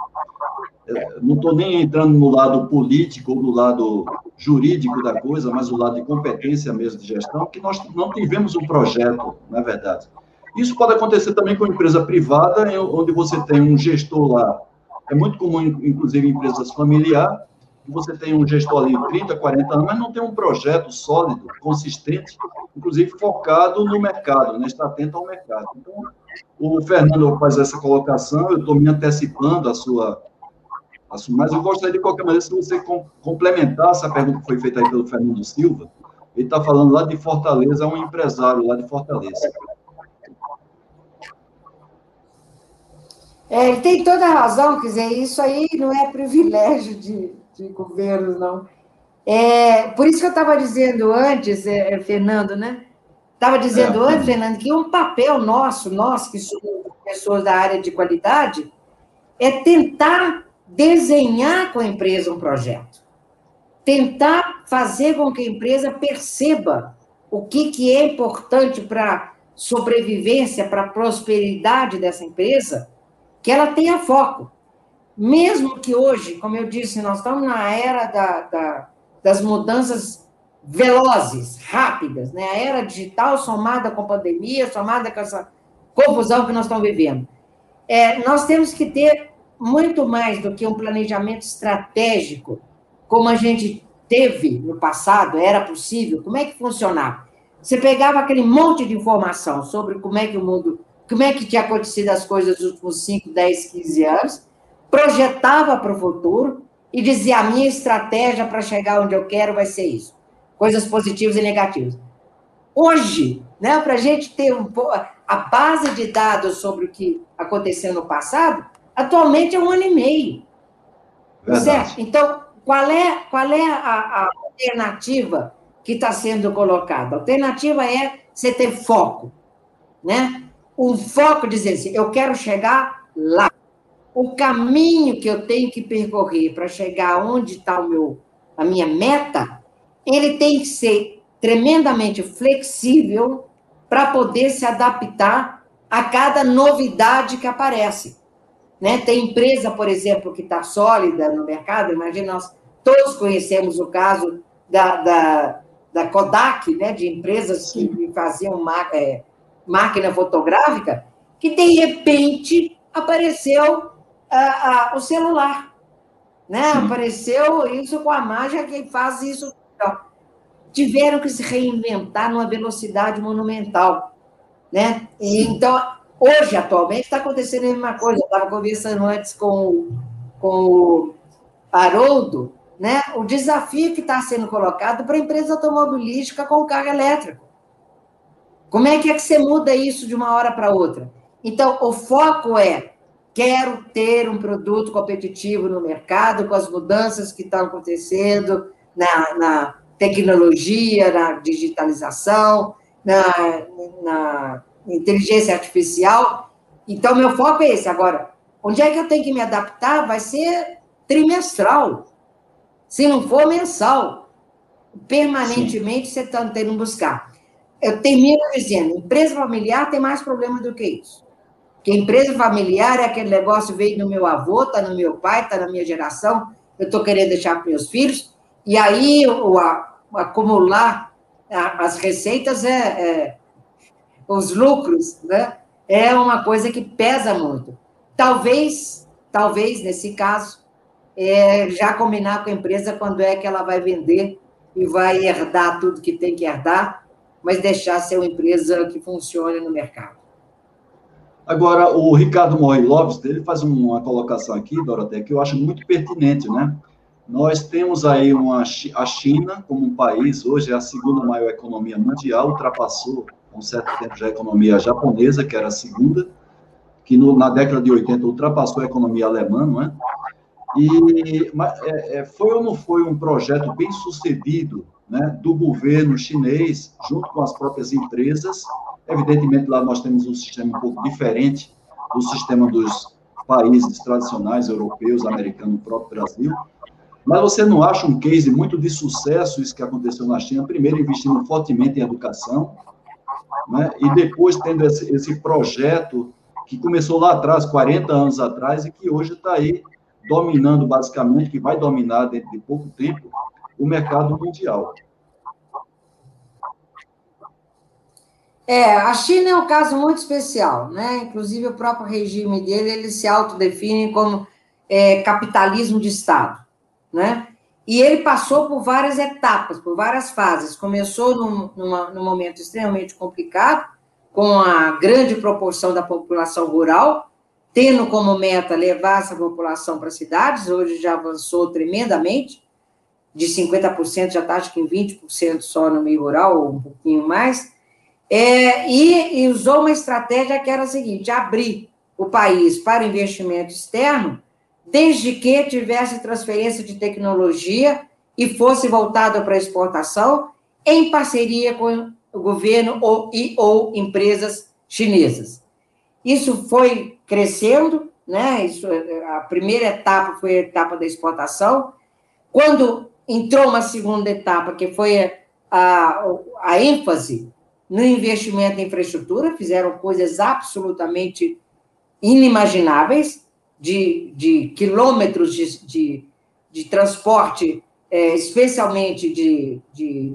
É, não estou nem entrando no lado político ou no lado jurídico da coisa, mas o lado de competência mesmo de gestão, que nós não tivemos um projeto, na verdade. Isso pode acontecer também com empresa privada, onde você tem um gestor lá. É muito comum, inclusive, em empresas familiares, que você tem um gestor ali 30, 40 anos, mas não tem um projeto sólido, consistente, inclusive focado no mercado, né? está atento ao mercado. Então, o Fernando faz essa colocação, eu estou me antecipando a sua, a sua, mas eu gostaria de qualquer maneira, se você complementar essa pergunta que foi feita aí pelo Fernando Silva, ele está falando lá de Fortaleza, é um empresário lá de Fortaleza. É, ele tem toda a razão, quer dizer, isso aí não é privilégio de, de governo, não. É, por isso que eu estava dizendo antes, é, Fernando, né? Estava dizendo é. antes, Fernando, que um papel nosso, nós que somos pessoas da área de qualidade, é tentar desenhar com a empresa um projeto. Tentar fazer com que a empresa perceba o que, que é importante para sobrevivência, para a prosperidade dessa empresa, que ela tenha foco. Mesmo que hoje, como eu disse, nós estamos na era da, da, das mudanças velozes, rápidas, né? A era digital somada com a pandemia, somada com essa confusão que nós estamos vivendo. É, nós temos que ter muito mais do que um planejamento estratégico, como a gente teve no passado, era possível. Como é que funcionava? Você pegava aquele monte de informação sobre como é que o mundo, como é que tinha acontecido as coisas nos últimos 5, 10, 15 anos, projetava para o futuro e dizia: a minha estratégia para chegar onde eu quero vai ser isso coisas positivas e negativas. Hoje, né, para a gente ter um, a base de dados sobre o que aconteceu no passado, atualmente é um ano e meio. Verdade. Certo? Então, qual é, qual é a, a alternativa que está sendo colocada? A alternativa é você ter foco. Né? Um foco dizer assim, eu quero chegar lá. O caminho que eu tenho que percorrer para chegar onde está a minha meta ele tem que ser tremendamente flexível para poder se adaptar a cada novidade que aparece. Né? Tem empresa, por exemplo, que está sólida no mercado, imagina, nós todos conhecemos o caso da, da, da Kodak, né? de empresas que faziam é, máquina fotográfica, que de repente apareceu o celular. Né? Apareceu isso com a mágica que faz isso então, tiveram que se reinventar numa velocidade monumental. Né? então, hoje, atualmente, está acontecendo a mesma coisa. Eu estava conversando antes com, com o Haroldo, né? o desafio que está sendo colocado para a empresa automobilística com carro elétrico. Como é que é que você muda isso de uma hora para outra? Então, o foco é quero ter um produto competitivo no mercado com as mudanças que estão acontecendo, na, na tecnologia, na digitalização, na, na inteligência artificial. Então, meu foco é esse. Agora, onde é que eu tenho que me adaptar? Vai ser trimestral, se não for mensal. Permanentemente Sim. você está tendo que buscar. Eu termino dizendo: empresa familiar tem mais problema do que isso. Porque empresa familiar é aquele negócio veio do meu avô, está no meu pai, está na minha geração, eu estou querendo deixar para meus filhos, e aí, o, a, acumular a, as receitas, é, é, os lucros, né? é uma coisa que pesa muito. Talvez, talvez, nesse caso, é, já combinar com a empresa quando é que ela vai vender e vai herdar tudo que tem que herdar, mas deixar ser uma empresa que funcione no mercado. Agora, o Ricardo Morri Lopes, ele faz uma colocação aqui, Doroteia, que eu acho muito pertinente, né? Nós temos aí uma, a China como um país, hoje é a segunda maior economia mundial, ultrapassou, há um certo tempo, já a economia japonesa, que era a segunda, que no, na década de 80 ultrapassou a economia alemã, não é? E mas, é, é, foi ou não foi um projeto bem sucedido né, do governo chinês, junto com as próprias empresas, Evidentemente, lá nós temos um sistema um pouco diferente do sistema dos países tradicionais, europeus, americanos, o próprio Brasil. Mas você não acha um case muito de sucesso isso que aconteceu na China? Primeiro, investindo fortemente em educação, né? e depois tendo esse, esse projeto que começou lá atrás, 40 anos atrás, e que hoje está aí dominando, basicamente, que vai dominar dentro de pouco tempo, o mercado mundial. É, a China é um caso muito especial, né? Inclusive o próprio regime dele, ele se autodefine como é, capitalismo de Estado, né? E ele passou por várias etapas, por várias fases. Começou num, numa, num momento extremamente complicado, com a grande proporção da população rural, tendo como meta levar essa população para cidades, hoje já avançou tremendamente, de 50% já está acho que em 20% só no meio rural, ou um pouquinho mais, é, e, e, usou uma estratégia que era a seguinte: abrir o país para investimento externo, desde que tivesse transferência de tecnologia e fosse voltado para exportação, em parceria com o governo ou, e, ou empresas chinesas. Isso foi crescendo, né? Isso, a primeira etapa foi a etapa da exportação. Quando entrou uma segunda etapa, que foi a, a ênfase no investimento em infraestrutura, fizeram coisas absolutamente inimagináveis, de, de quilômetros de, de, de transporte, é, especialmente de, de,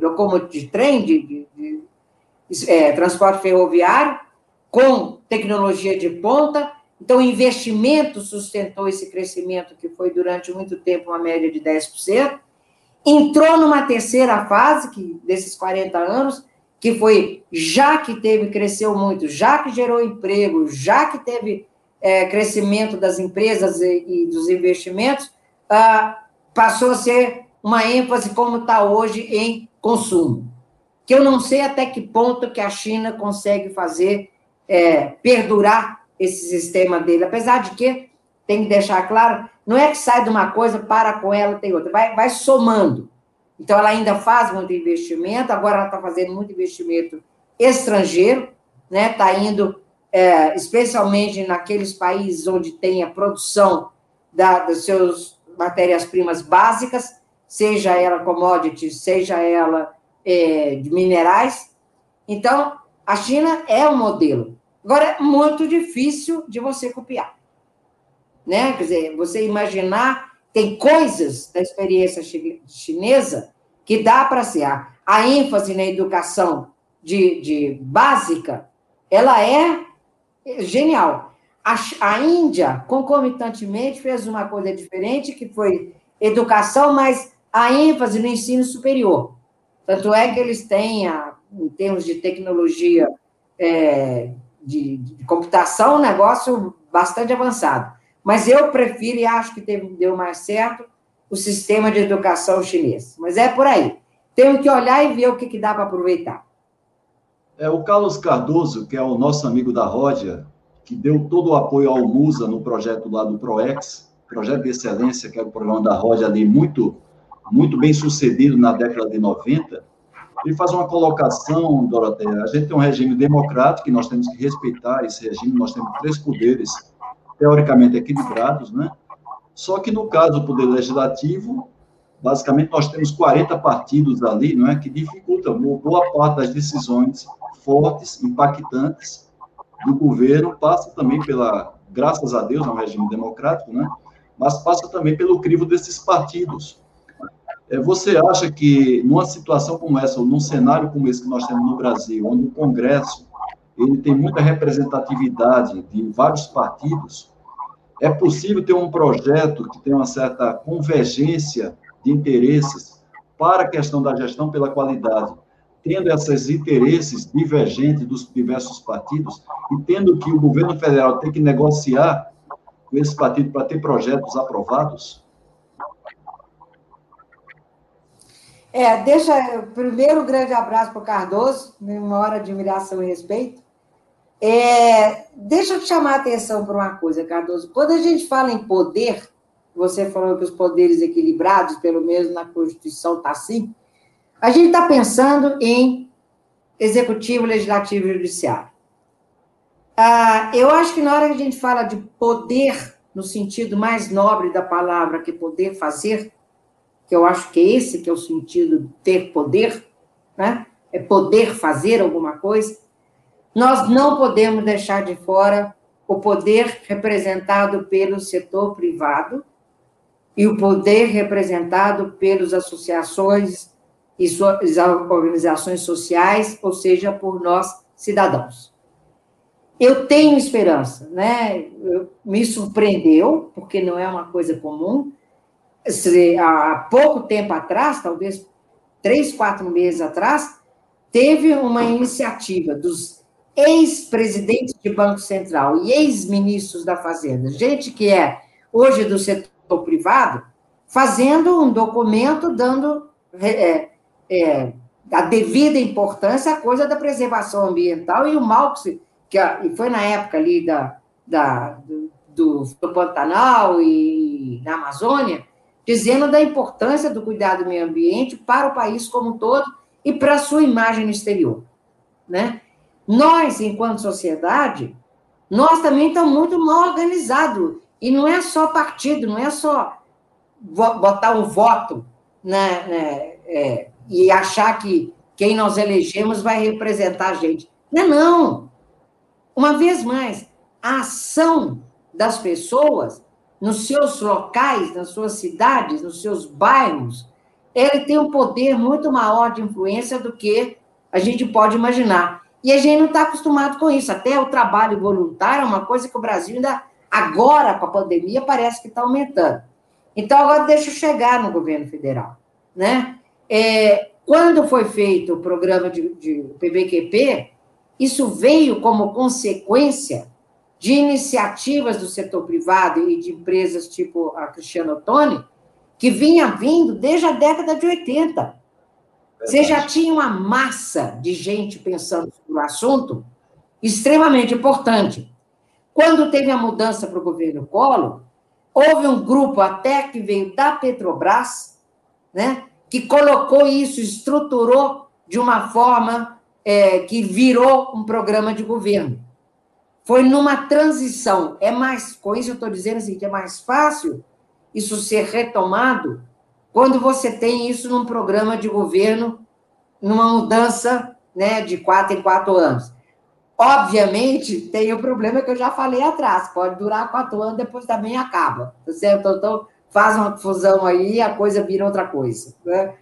de trem, de, de, de é, transporte ferroviário, com tecnologia de ponta. Então, o investimento sustentou esse crescimento, que foi durante muito tempo uma média de 10%. Entrou numa terceira fase, que desses 40 anos, que foi já que teve, cresceu muito, já que gerou emprego, já que teve é, crescimento das empresas e, e dos investimentos, ah, passou a ser uma ênfase como está hoje em consumo. Que eu não sei até que ponto que a China consegue fazer é, perdurar esse sistema dele, apesar de que, tem que deixar claro, não é que sai de uma coisa, para com ela, tem outra, vai, vai somando. Então, ela ainda faz muito investimento, agora ela está fazendo muito investimento estrangeiro, né? Está indo é, especialmente naqueles países onde tem a produção da, das suas matérias-primas básicas, seja ela commodity, seja ela é, de minerais. Então, a China é um modelo. Agora, é muito difícil de você copiar. Né? Quer dizer, você imaginar tem coisas da experiência chinesa que dá para ser. A, a ênfase na educação de, de básica, ela é genial. A, a Índia, concomitantemente, fez uma coisa diferente, que foi educação, mas a ênfase no ensino superior. Tanto é que eles têm, a, em termos de tecnologia é, de, de computação, um negócio bastante avançado. Mas eu prefiro e acho que teve, deu mais certo o sistema de educação chinês. Mas é por aí. Temos que olhar e ver o que, que dá para aproveitar. É, o Carlos Cardoso, que é o nosso amigo da Ródia, que deu todo o apoio ao MUSA no projeto lá do PROEX, projeto de excelência, que é o programa da Ródia ali, muito, muito bem sucedido na década de 90, ele faz uma colocação, Doroteia, a gente tem um regime democrático, e nós temos que respeitar esse regime, nós temos três poderes teoricamente equilibrados, né? Só que no caso do Poder Legislativo, basicamente nós temos 40 partidos ali, não é, que dificultam boa parte das decisões fortes, impactantes do governo, passa também pela, graças a Deus, é um regime democrático, né? Mas passa também pelo crivo desses partidos. É, você acha que numa situação como essa, ou num cenário como esse que nós temos no Brasil, onde o Congresso ele tem muita representatividade de vários partidos, é possível ter um projeto que tenha uma certa convergência de interesses para a questão da gestão pela qualidade, tendo esses interesses divergentes dos diversos partidos e tendo que o governo federal tem que negociar com esse partido para ter projetos aprovados? É, deixa primeiro um grande abraço para o Cardoso, uma hora de admiração e respeito. É, deixa eu te chamar a atenção para uma coisa, Cardoso. Quando a gente fala em poder, você falou que os poderes equilibrados, pelo menos na Constituição, está assim. A gente está pensando em executivo, legislativo e judiciário. Ah, eu acho que na hora que a gente fala de poder, no sentido mais nobre da palavra, que poder fazer, que eu acho que é esse que é o sentido de ter poder, né? é poder fazer alguma coisa, nós não podemos deixar de fora o poder representado pelo setor privado, e o poder representado pelas associações e suas organizações sociais, ou seja, por nós cidadãos. Eu tenho esperança, né? Me surpreendeu, porque não é uma coisa comum. Há pouco tempo atrás, talvez três, quatro meses atrás, teve uma iniciativa dos ex-presidentes de Banco Central e ex-ministros da Fazenda, gente que é hoje do setor privado, fazendo um documento dando é, é, a devida importância à coisa da preservação ambiental e o mal que, se, que e foi na época ali da, da, do, do Pantanal e na Amazônia, dizendo da importância do cuidado do meio ambiente para o país como um todo e para a sua imagem no exterior. Né? Nós, enquanto sociedade, nós também estamos muito mal organizados. E não é só partido, não é só botar um voto né, né é, e achar que quem nós elegemos vai representar a gente. Não é não. Uma vez mais, a ação das pessoas nos seus locais, nas suas cidades, nos seus bairros, ele tem um poder muito maior de influência do que a gente pode imaginar. E a gente não está acostumado com isso. Até o trabalho voluntário é uma coisa que o Brasil ainda Agora, com a pandemia, parece que está aumentando. Então, agora deixa eu chegar no governo federal. Né? É, quando foi feito o programa de, de PBQP, isso veio como consequência de iniciativas do setor privado e de empresas tipo a Cristiano Ottoni, que vinha vindo desde a década de 80. Você já tinha uma massa de gente pensando sobre o assunto extremamente importante. Quando teve a mudança para o governo Collor, houve um grupo até que veio da Petrobras, né, que colocou isso, estruturou de uma forma é, que virou um programa de governo. Foi numa transição. É mais, com isso eu estou dizendo assim, que é mais fácil isso ser retomado quando você tem isso num programa de governo, numa mudança né, de quatro em quatro anos. Obviamente, tem o problema que eu já falei atrás, pode durar quatro anos, depois também acaba, tá certo? Então, faz uma fusão aí a coisa vira outra coisa. Né?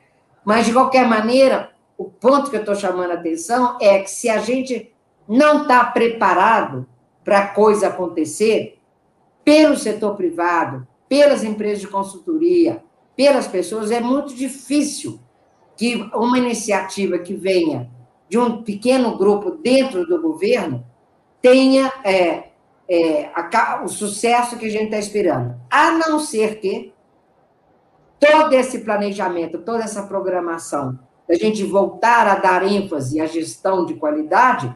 Mas, de qualquer maneira, o ponto que eu estou chamando a atenção é que se a gente não está preparado para a coisa acontecer, pelo setor privado, pelas empresas de consultoria, pelas pessoas, é muito difícil que uma iniciativa que venha de um pequeno grupo dentro do governo tenha é, é, a, o sucesso que a gente está esperando. A não ser que todo esse planejamento, toda essa programação, a gente voltar a dar ênfase à gestão de qualidade,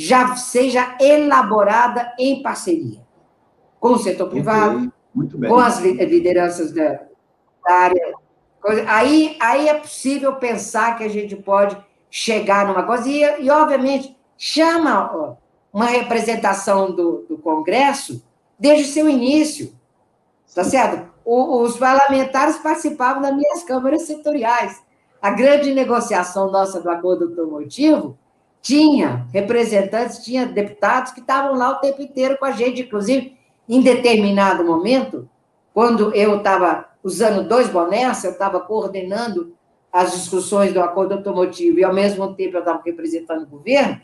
já seja elaborada em parceria com o setor privado, com as lideranças da, da área. Aí, aí é possível pensar que a gente pode chegar numa coisa, e, e obviamente, chama uma representação do, do Congresso desde o seu início, tá certo? O, os parlamentares participavam das minhas câmaras setoriais. A grande negociação nossa do acordo automotivo tinha representantes, tinha deputados que estavam lá o tempo inteiro com a gente, inclusive, em determinado momento, quando eu estava usando dois bonés, eu estava coordenando as discussões do acordo automotivo e, ao mesmo tempo, eu estava representando o governo,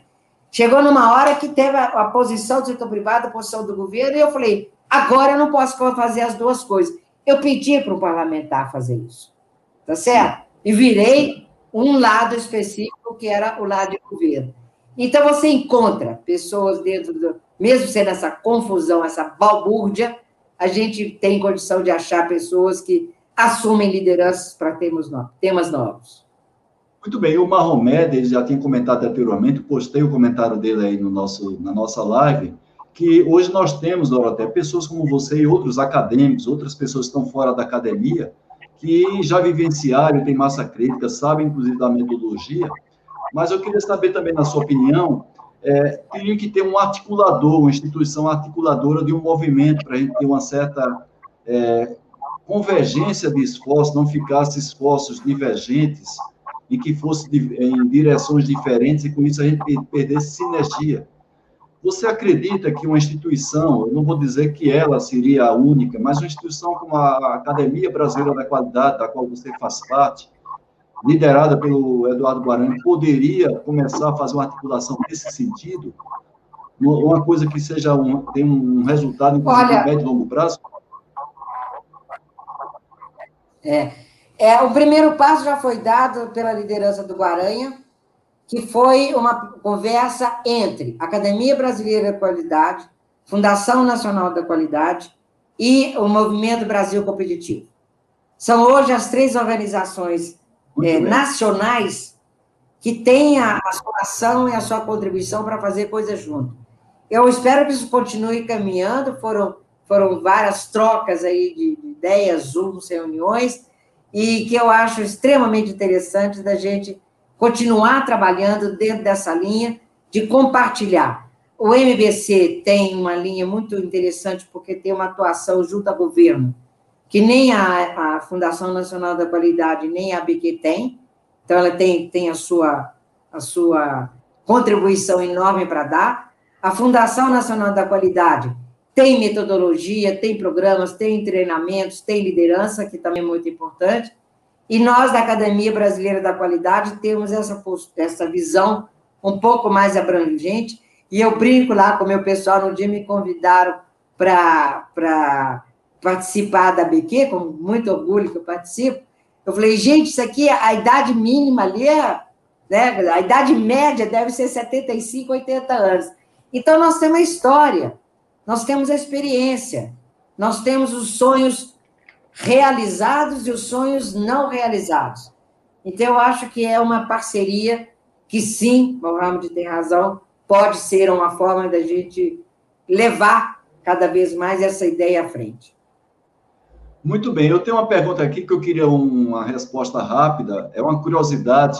chegou numa hora que teve a, a posição do setor privado, a posição do governo, e eu falei, agora eu não posso fazer as duas coisas. Eu pedi para o parlamentar fazer isso, tá certo? E virei um lado específico do que era o lado de governo. Então, você encontra pessoas dentro do. Mesmo sendo essa confusão, essa balbúrdia, a gente tem condição de achar pessoas que assumem lideranças para temas novos. Muito bem, o Mahomed, ele já tinha comentado anteriormente, postei o comentário dele aí no nosso, na nossa live, que hoje nós temos, Doroté, pessoas como você e outros acadêmicos, outras pessoas que estão fora da academia, que já vivenciaram, têm massa crítica, sabem, inclusive, da metodologia, mas eu queria saber também, na sua opinião, é, teria que ter um articulador, uma instituição articuladora de um movimento, para a gente ter uma certa é, convergência de esforços, não ficasse esforços divergentes e que fosse em direções diferentes e com isso a gente perdesse sinergia. Você acredita que uma instituição, eu não vou dizer que ela seria a única, mas uma instituição como a Academia Brasileira da Qualidade, da qual você faz parte, liderada pelo Eduardo Guarani, poderia começar a fazer uma articulação nesse sentido? Uma coisa que seja um, tem um resultado, inclusive, Olha, médio e longo prazo? É, é, o primeiro passo já foi dado pela liderança do Guaranha, que foi uma conversa entre Academia Brasileira da Qualidade, Fundação Nacional da Qualidade e o Movimento Brasil Competitivo. São hoje as três organizações é, nacionais que têm a, sua ação e a sua contribuição para fazer coisas junto. Eu espero que isso continue caminhando, foram, foram várias trocas aí de, de ideias, zooms, reuniões, e que eu acho extremamente interessante da gente continuar trabalhando dentro dessa linha de compartilhar. O MBC tem uma linha muito interessante porque tem uma atuação junto ao governo, que nem a, a Fundação Nacional da Qualidade, nem a ABQ tem. Então, ela tem, tem a, sua, a sua contribuição enorme para dar. A Fundação Nacional da Qualidade tem metodologia, tem programas, tem treinamentos, tem liderança, que também é muito importante. E nós, da Academia Brasileira da Qualidade, temos essa, essa visão um pouco mais abrangente. E eu brinco lá com o meu pessoal, no dia me convidaram para participar da BQ, com muito orgulho que eu participo. Eu falei, gente, isso aqui, a idade mínima ali, é, né, a idade média deve ser 75, 80 anos. Então, nós temos a história, nós temos a experiência, nós temos os sonhos realizados e os sonhos não realizados. Então, eu acho que é uma parceria que, sim, Mohamed tem razão, pode ser uma forma da gente levar cada vez mais essa ideia à frente. Muito bem, eu tenho uma pergunta aqui que eu queria uma resposta rápida, é uma curiosidade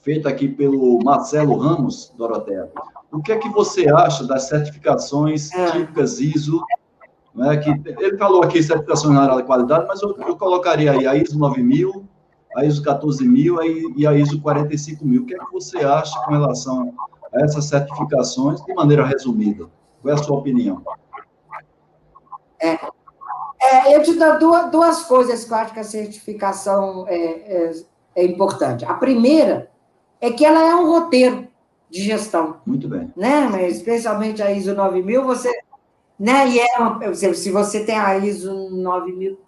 feita aqui pelo Marcelo Ramos, Dorotea. O que é que você acha das certificações é. típicas ISO né, que ele falou aqui certificações na área da qualidade, mas eu, eu colocaria aí a ISO 9000, a ISO 14000 e a ISO 45000. O que é que você acha com relação a essas certificações, de maneira resumida? Qual é a sua opinião? É, é, eu te dou duas, duas coisas que eu acho que a certificação é, é, é importante. A primeira é que ela é um roteiro de gestão. Muito bem. Né? Mas, especialmente a ISO 9000, você né? E é uma, se você tem a ISO 9000,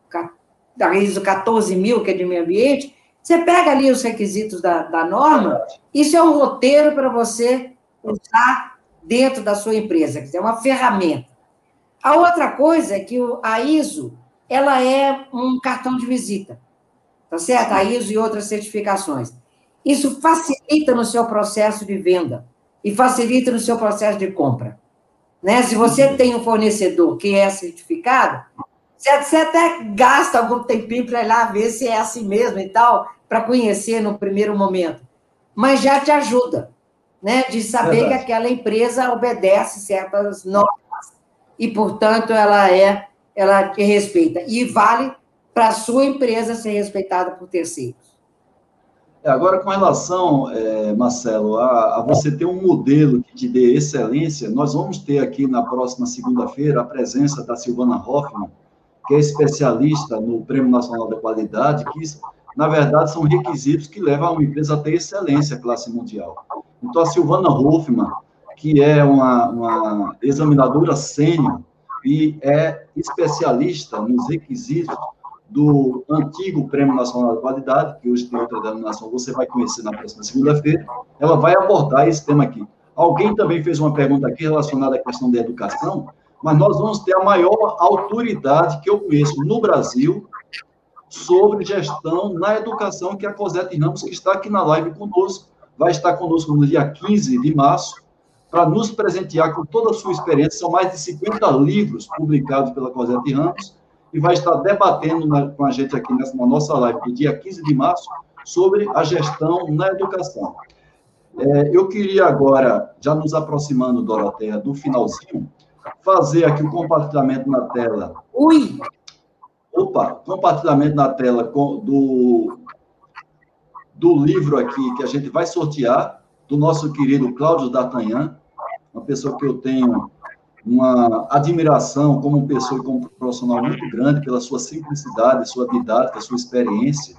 a ISO 14000, que é de meio ambiente, você pega ali os requisitos da, da norma, isso é um roteiro para você usar dentro da sua empresa, é uma ferramenta. A outra coisa é que a ISO, ela é um cartão de visita, tá certo? A ISO e outras certificações. Isso facilita no seu processo de venda e facilita no seu processo de compra. Né? Se você tem um fornecedor que é certificado, você até gasta algum tempinho para ir lá ver se é assim mesmo e tal, para conhecer no primeiro momento. Mas já te ajuda, né? De saber que aquela empresa obedece certas normas e, portanto, ela é, ela te respeita. E vale para a sua empresa ser respeitada por terceiros. É, agora, com relação, é, Marcelo, a, a, você ter um modelo que te dê excelência, nós vamos ter aqui na próxima segunda-feira a presença da Silvana Hoffman, que é especialista no Prêmio Nacional da Qualidade, que, na verdade, são requisitos que levam a uma empresa a ter excelência classe mundial. Então, a Silvana Hoffman, que é uma, uma examinadora sênior e é especialista nos requisitos do antigo Prêmio Nacional da Qualidade, que hoje tem outra denominação, você vai conhecer na próxima segunda-feira. Ela vai abordar esse tema aqui. Alguém também fez uma pergunta aqui relacionada à questão da educação, mas nós vamos ter a maior autoridade que eu conheço no Brasil sobre gestão na educação, que é a Cosette Ramos, que está aqui na live conosco, vai estar conosco no dia 15 de março, para nos presentear com toda a sua experiência. São mais de 50 livros publicados pela Cosette Ramos, e vai estar debatendo na, com a gente aqui nessa, na nossa live do dia 15 de março sobre a gestão na educação. É, eu queria agora, já nos aproximando, Doroteia, do finalzinho, fazer aqui o compartilhamento na tela. Ui! Opa, compartilhamento na tela com, do, do livro aqui que a gente vai sortear, do nosso querido Cláudio D'Artagnan, uma pessoa que eu tenho uma admiração como pessoa e como profissional muito grande pela sua simplicidade, sua didática, sua experiência.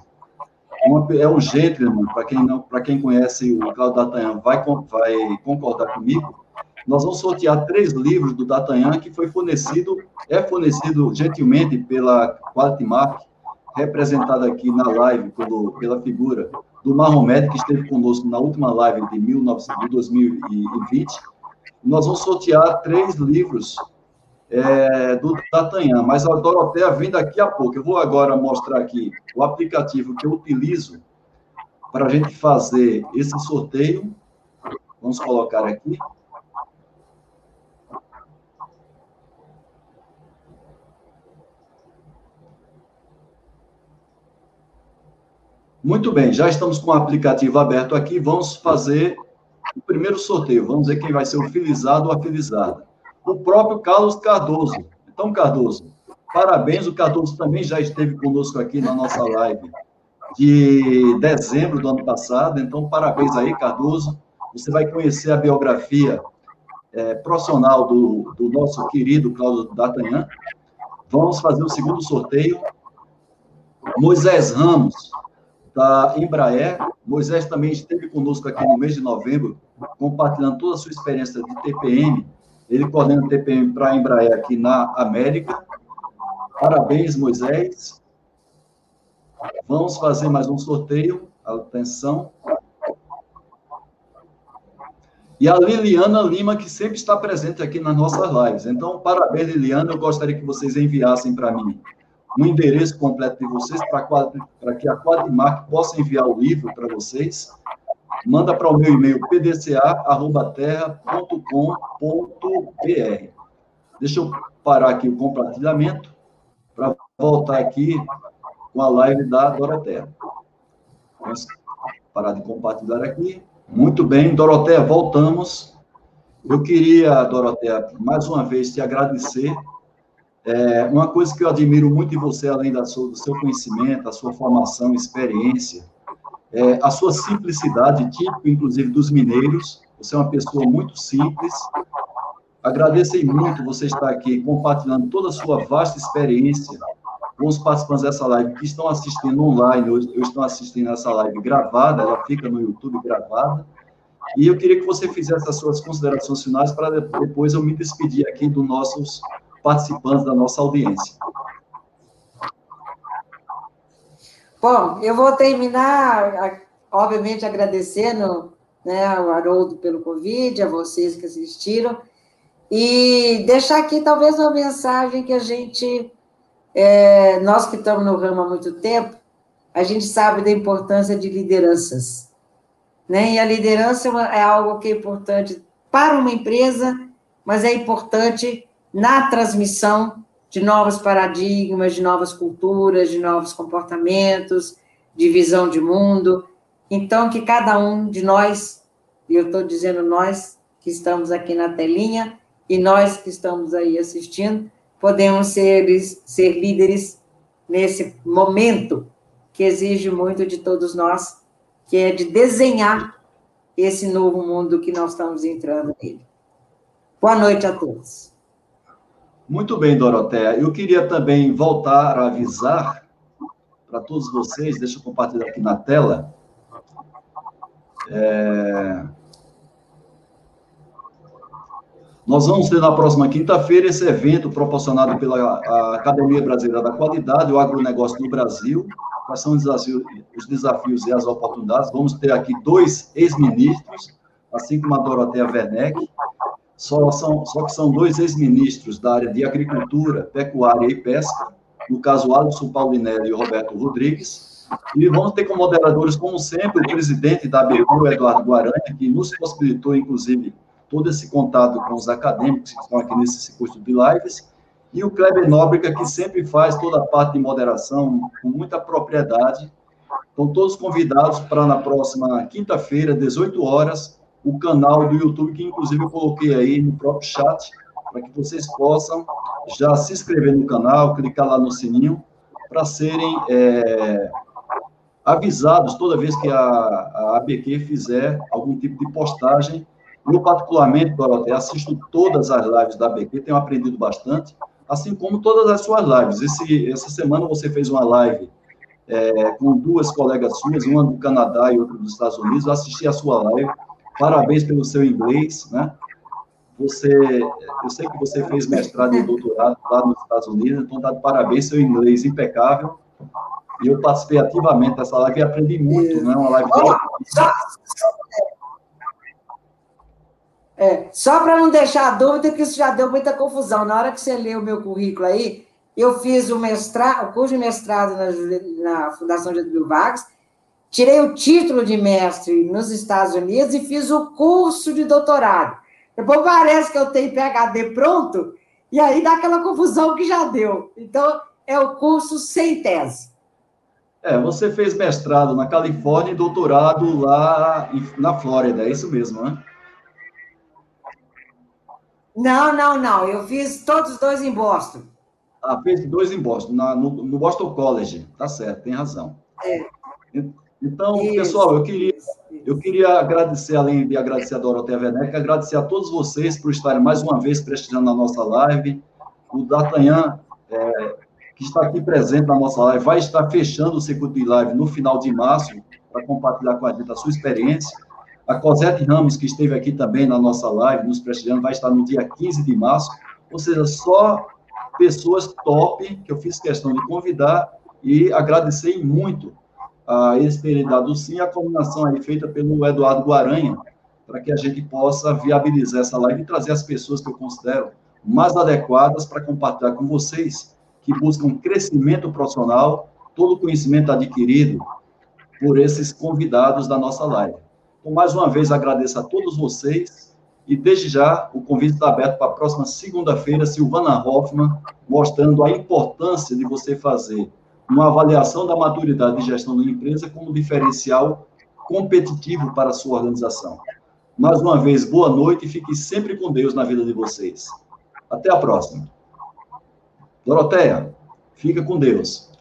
Uma, é um gentleman, para quem não, para quem conhece o Claudio D'Artagnan, vai, vai concordar comigo. Nós vamos sortear três livros do D'Artagnan que foi fornecido, é fornecido gentilmente pela Quality Mark, representada aqui na live pelo, pela figura do Mahomet, que esteve conosco na última live de, 19, de 2020, nós vamos sortear três livros é, do D'Artagnan, mas a Doroteia vem daqui a pouco. Eu vou agora mostrar aqui o aplicativo que eu utilizo para a gente fazer esse sorteio. Vamos colocar aqui. Muito bem, já estamos com o aplicativo aberto aqui. Vamos fazer o primeiro sorteio. Vamos ver quem vai ser o filizado ou a filizada. O próprio Carlos Cardoso. Então, Cardoso, parabéns. O Cardoso também já esteve conosco aqui na nossa live de dezembro do ano passado. Então, parabéns aí, Cardoso. Você vai conhecer a biografia é, profissional do, do nosso querido Cláudio D'Artagnan. Vamos fazer o segundo sorteio. Moisés Ramos, da Embraer. Moisés também esteve conosco aqui no mês de novembro, compartilhando toda a sua experiência de TPM. Ele coordena TPM para a Embraer aqui na América. Parabéns, Moisés. Vamos fazer mais um sorteio. Atenção. E a Liliana Lima, que sempre está presente aqui nas nossas lives. Então, parabéns, Liliana. Eu gostaria que vocês enviassem para mim o endereço completo de vocês para que a Quadmark possa enviar o livro para vocês. Manda para o meu e-mail pdca.terra.com.br. Deixa eu parar aqui o compartilhamento para voltar aqui com a live da Doroteia. Vamos parar de compartilhar aqui. Muito bem, Doroteia, voltamos. Eu queria, Doroteia, mais uma vez te agradecer é, uma coisa que eu admiro muito em você, além da sua, do seu conhecimento, da sua formação, experiência, é a sua simplicidade, típico, inclusive, dos mineiros. Você é uma pessoa muito simples. Agradeço muito você estar aqui compartilhando toda a sua vasta experiência com os participantes dessa live que estão assistindo online. Eu, eu estou assistindo essa live gravada, ela fica no YouTube gravada. E eu queria que você fizesse as suas considerações finais para depois eu me despedir aqui dos nossos participantes da nossa audiência. Bom, eu vou terminar, obviamente, agradecendo né, ao Haroldo pelo convite, a vocês que assistiram, e deixar aqui talvez uma mensagem que a gente, é, nós que estamos no ramo há muito tempo, a gente sabe da importância de lideranças. Né? E a liderança é, é algo que é importante para uma empresa, mas é importante na transmissão de novos paradigmas, de novas culturas, de novos comportamentos, de visão de mundo. Então, que cada um de nós, e eu estou dizendo nós que estamos aqui na telinha, e nós que estamos aí assistindo, podemos ser, ser líderes nesse momento que exige muito de todos nós, que é de desenhar esse novo mundo que nós estamos entrando nele. Boa noite a todos. Muito bem, Doroteia. Eu queria também voltar a avisar para todos vocês, deixa eu compartilhar aqui na tela. É... Nós vamos ter na próxima quinta-feira esse evento proporcionado pela Academia Brasileira da Qualidade, o agronegócio no Brasil. Quais são os desafios, os desafios e as oportunidades? Vamos ter aqui dois ex-ministros, assim como a Dorotea Werneck, só, são, só que são dois ex-ministros da área de Agricultura, Pecuária e Pesca, no caso Alisson Paulinelli e Roberto Rodrigues. E vamos ter como moderadores, como sempre, o presidente da ABU, Eduardo Guaranha, que nos possibilitou, inclusive, todo esse contato com os acadêmicos que estão aqui nesse circuito de lives, e o Kleber Nóbrega, que sempre faz toda a parte de moderação com muita propriedade. Estão todos convidados para na próxima quinta-feira, 18 horas, o canal do YouTube, que inclusive eu coloquei aí no próprio chat, para que vocês possam já se inscrever no canal, clicar lá no sininho, para serem é, avisados toda vez que a, a ABQ fizer algum tipo de postagem eu, particularmente, Dorothea, assisto todas as lives da BQ, tenho aprendido bastante, assim como todas as suas lives. Esse, essa semana você fez uma live é, com duas colegas suas, uma do Canadá e outra dos Estados Unidos. Eu assisti a sua live. Parabéns pelo seu inglês, né? Você, eu sei que você fez mestrado e doutorado lá nos Estados Unidos, então tá de parabéns, seu inglês impecável. E eu participei ativamente dessa live e aprendi muito, né? Uma live. Olha, É, só para não deixar a dúvida, que isso já deu muita confusão. Na hora que você lê o meu currículo aí, eu fiz o mestrado, o curso de mestrado na, na Fundação Getúlio Vargas, tirei o título de mestre nos Estados Unidos e fiz o curso de doutorado. Depois parece que eu tenho PhD pronto, e aí dá aquela confusão que já deu. Então, é o curso sem tese. É, você fez mestrado na Califórnia e doutorado lá na Flórida, é isso mesmo, né? Não, não, não. Eu fiz todos os dois em Boston. Ah, fez dois em Boston, na, no, no, Boston College. Tá certo, tem razão. É. Então, isso, pessoal, eu queria, eu queria agradecer, além de agradecer a Dorotea Werneck, agradecer a todos vocês por estarem mais uma vez prestigiando a nossa live. O D'Artagnan, é, que está aqui presente na nossa live, vai estar fechando o circuito de live no final de março, para compartilhar com a gente a sua experiência. A Cosette Ramos, que esteve aqui também na nossa live, nos prestigiando, vai estar no dia 15 de março. Ou seja, só pessoas top que eu fiz questão de convidar e agradecer muito a experiência do Sim, a combinação aí feita pelo Eduardo Guaranha, para que a gente possa viabilizar essa live e trazer as pessoas que eu considero mais adequadas para compartilhar com vocês, que buscam crescimento profissional, todo o conhecimento adquirido por esses convidados da nossa live. Então, mais uma vez, agradeço a todos vocês e, desde já, o convite está aberto para a próxima segunda-feira, Silvana Hoffman, mostrando a importância de você fazer uma avaliação da maturidade de gestão da empresa como diferencial competitivo para a sua organização. Mais uma vez, boa noite e fique sempre com Deus na vida de vocês. Até a próxima. Doroteia, fica com Deus.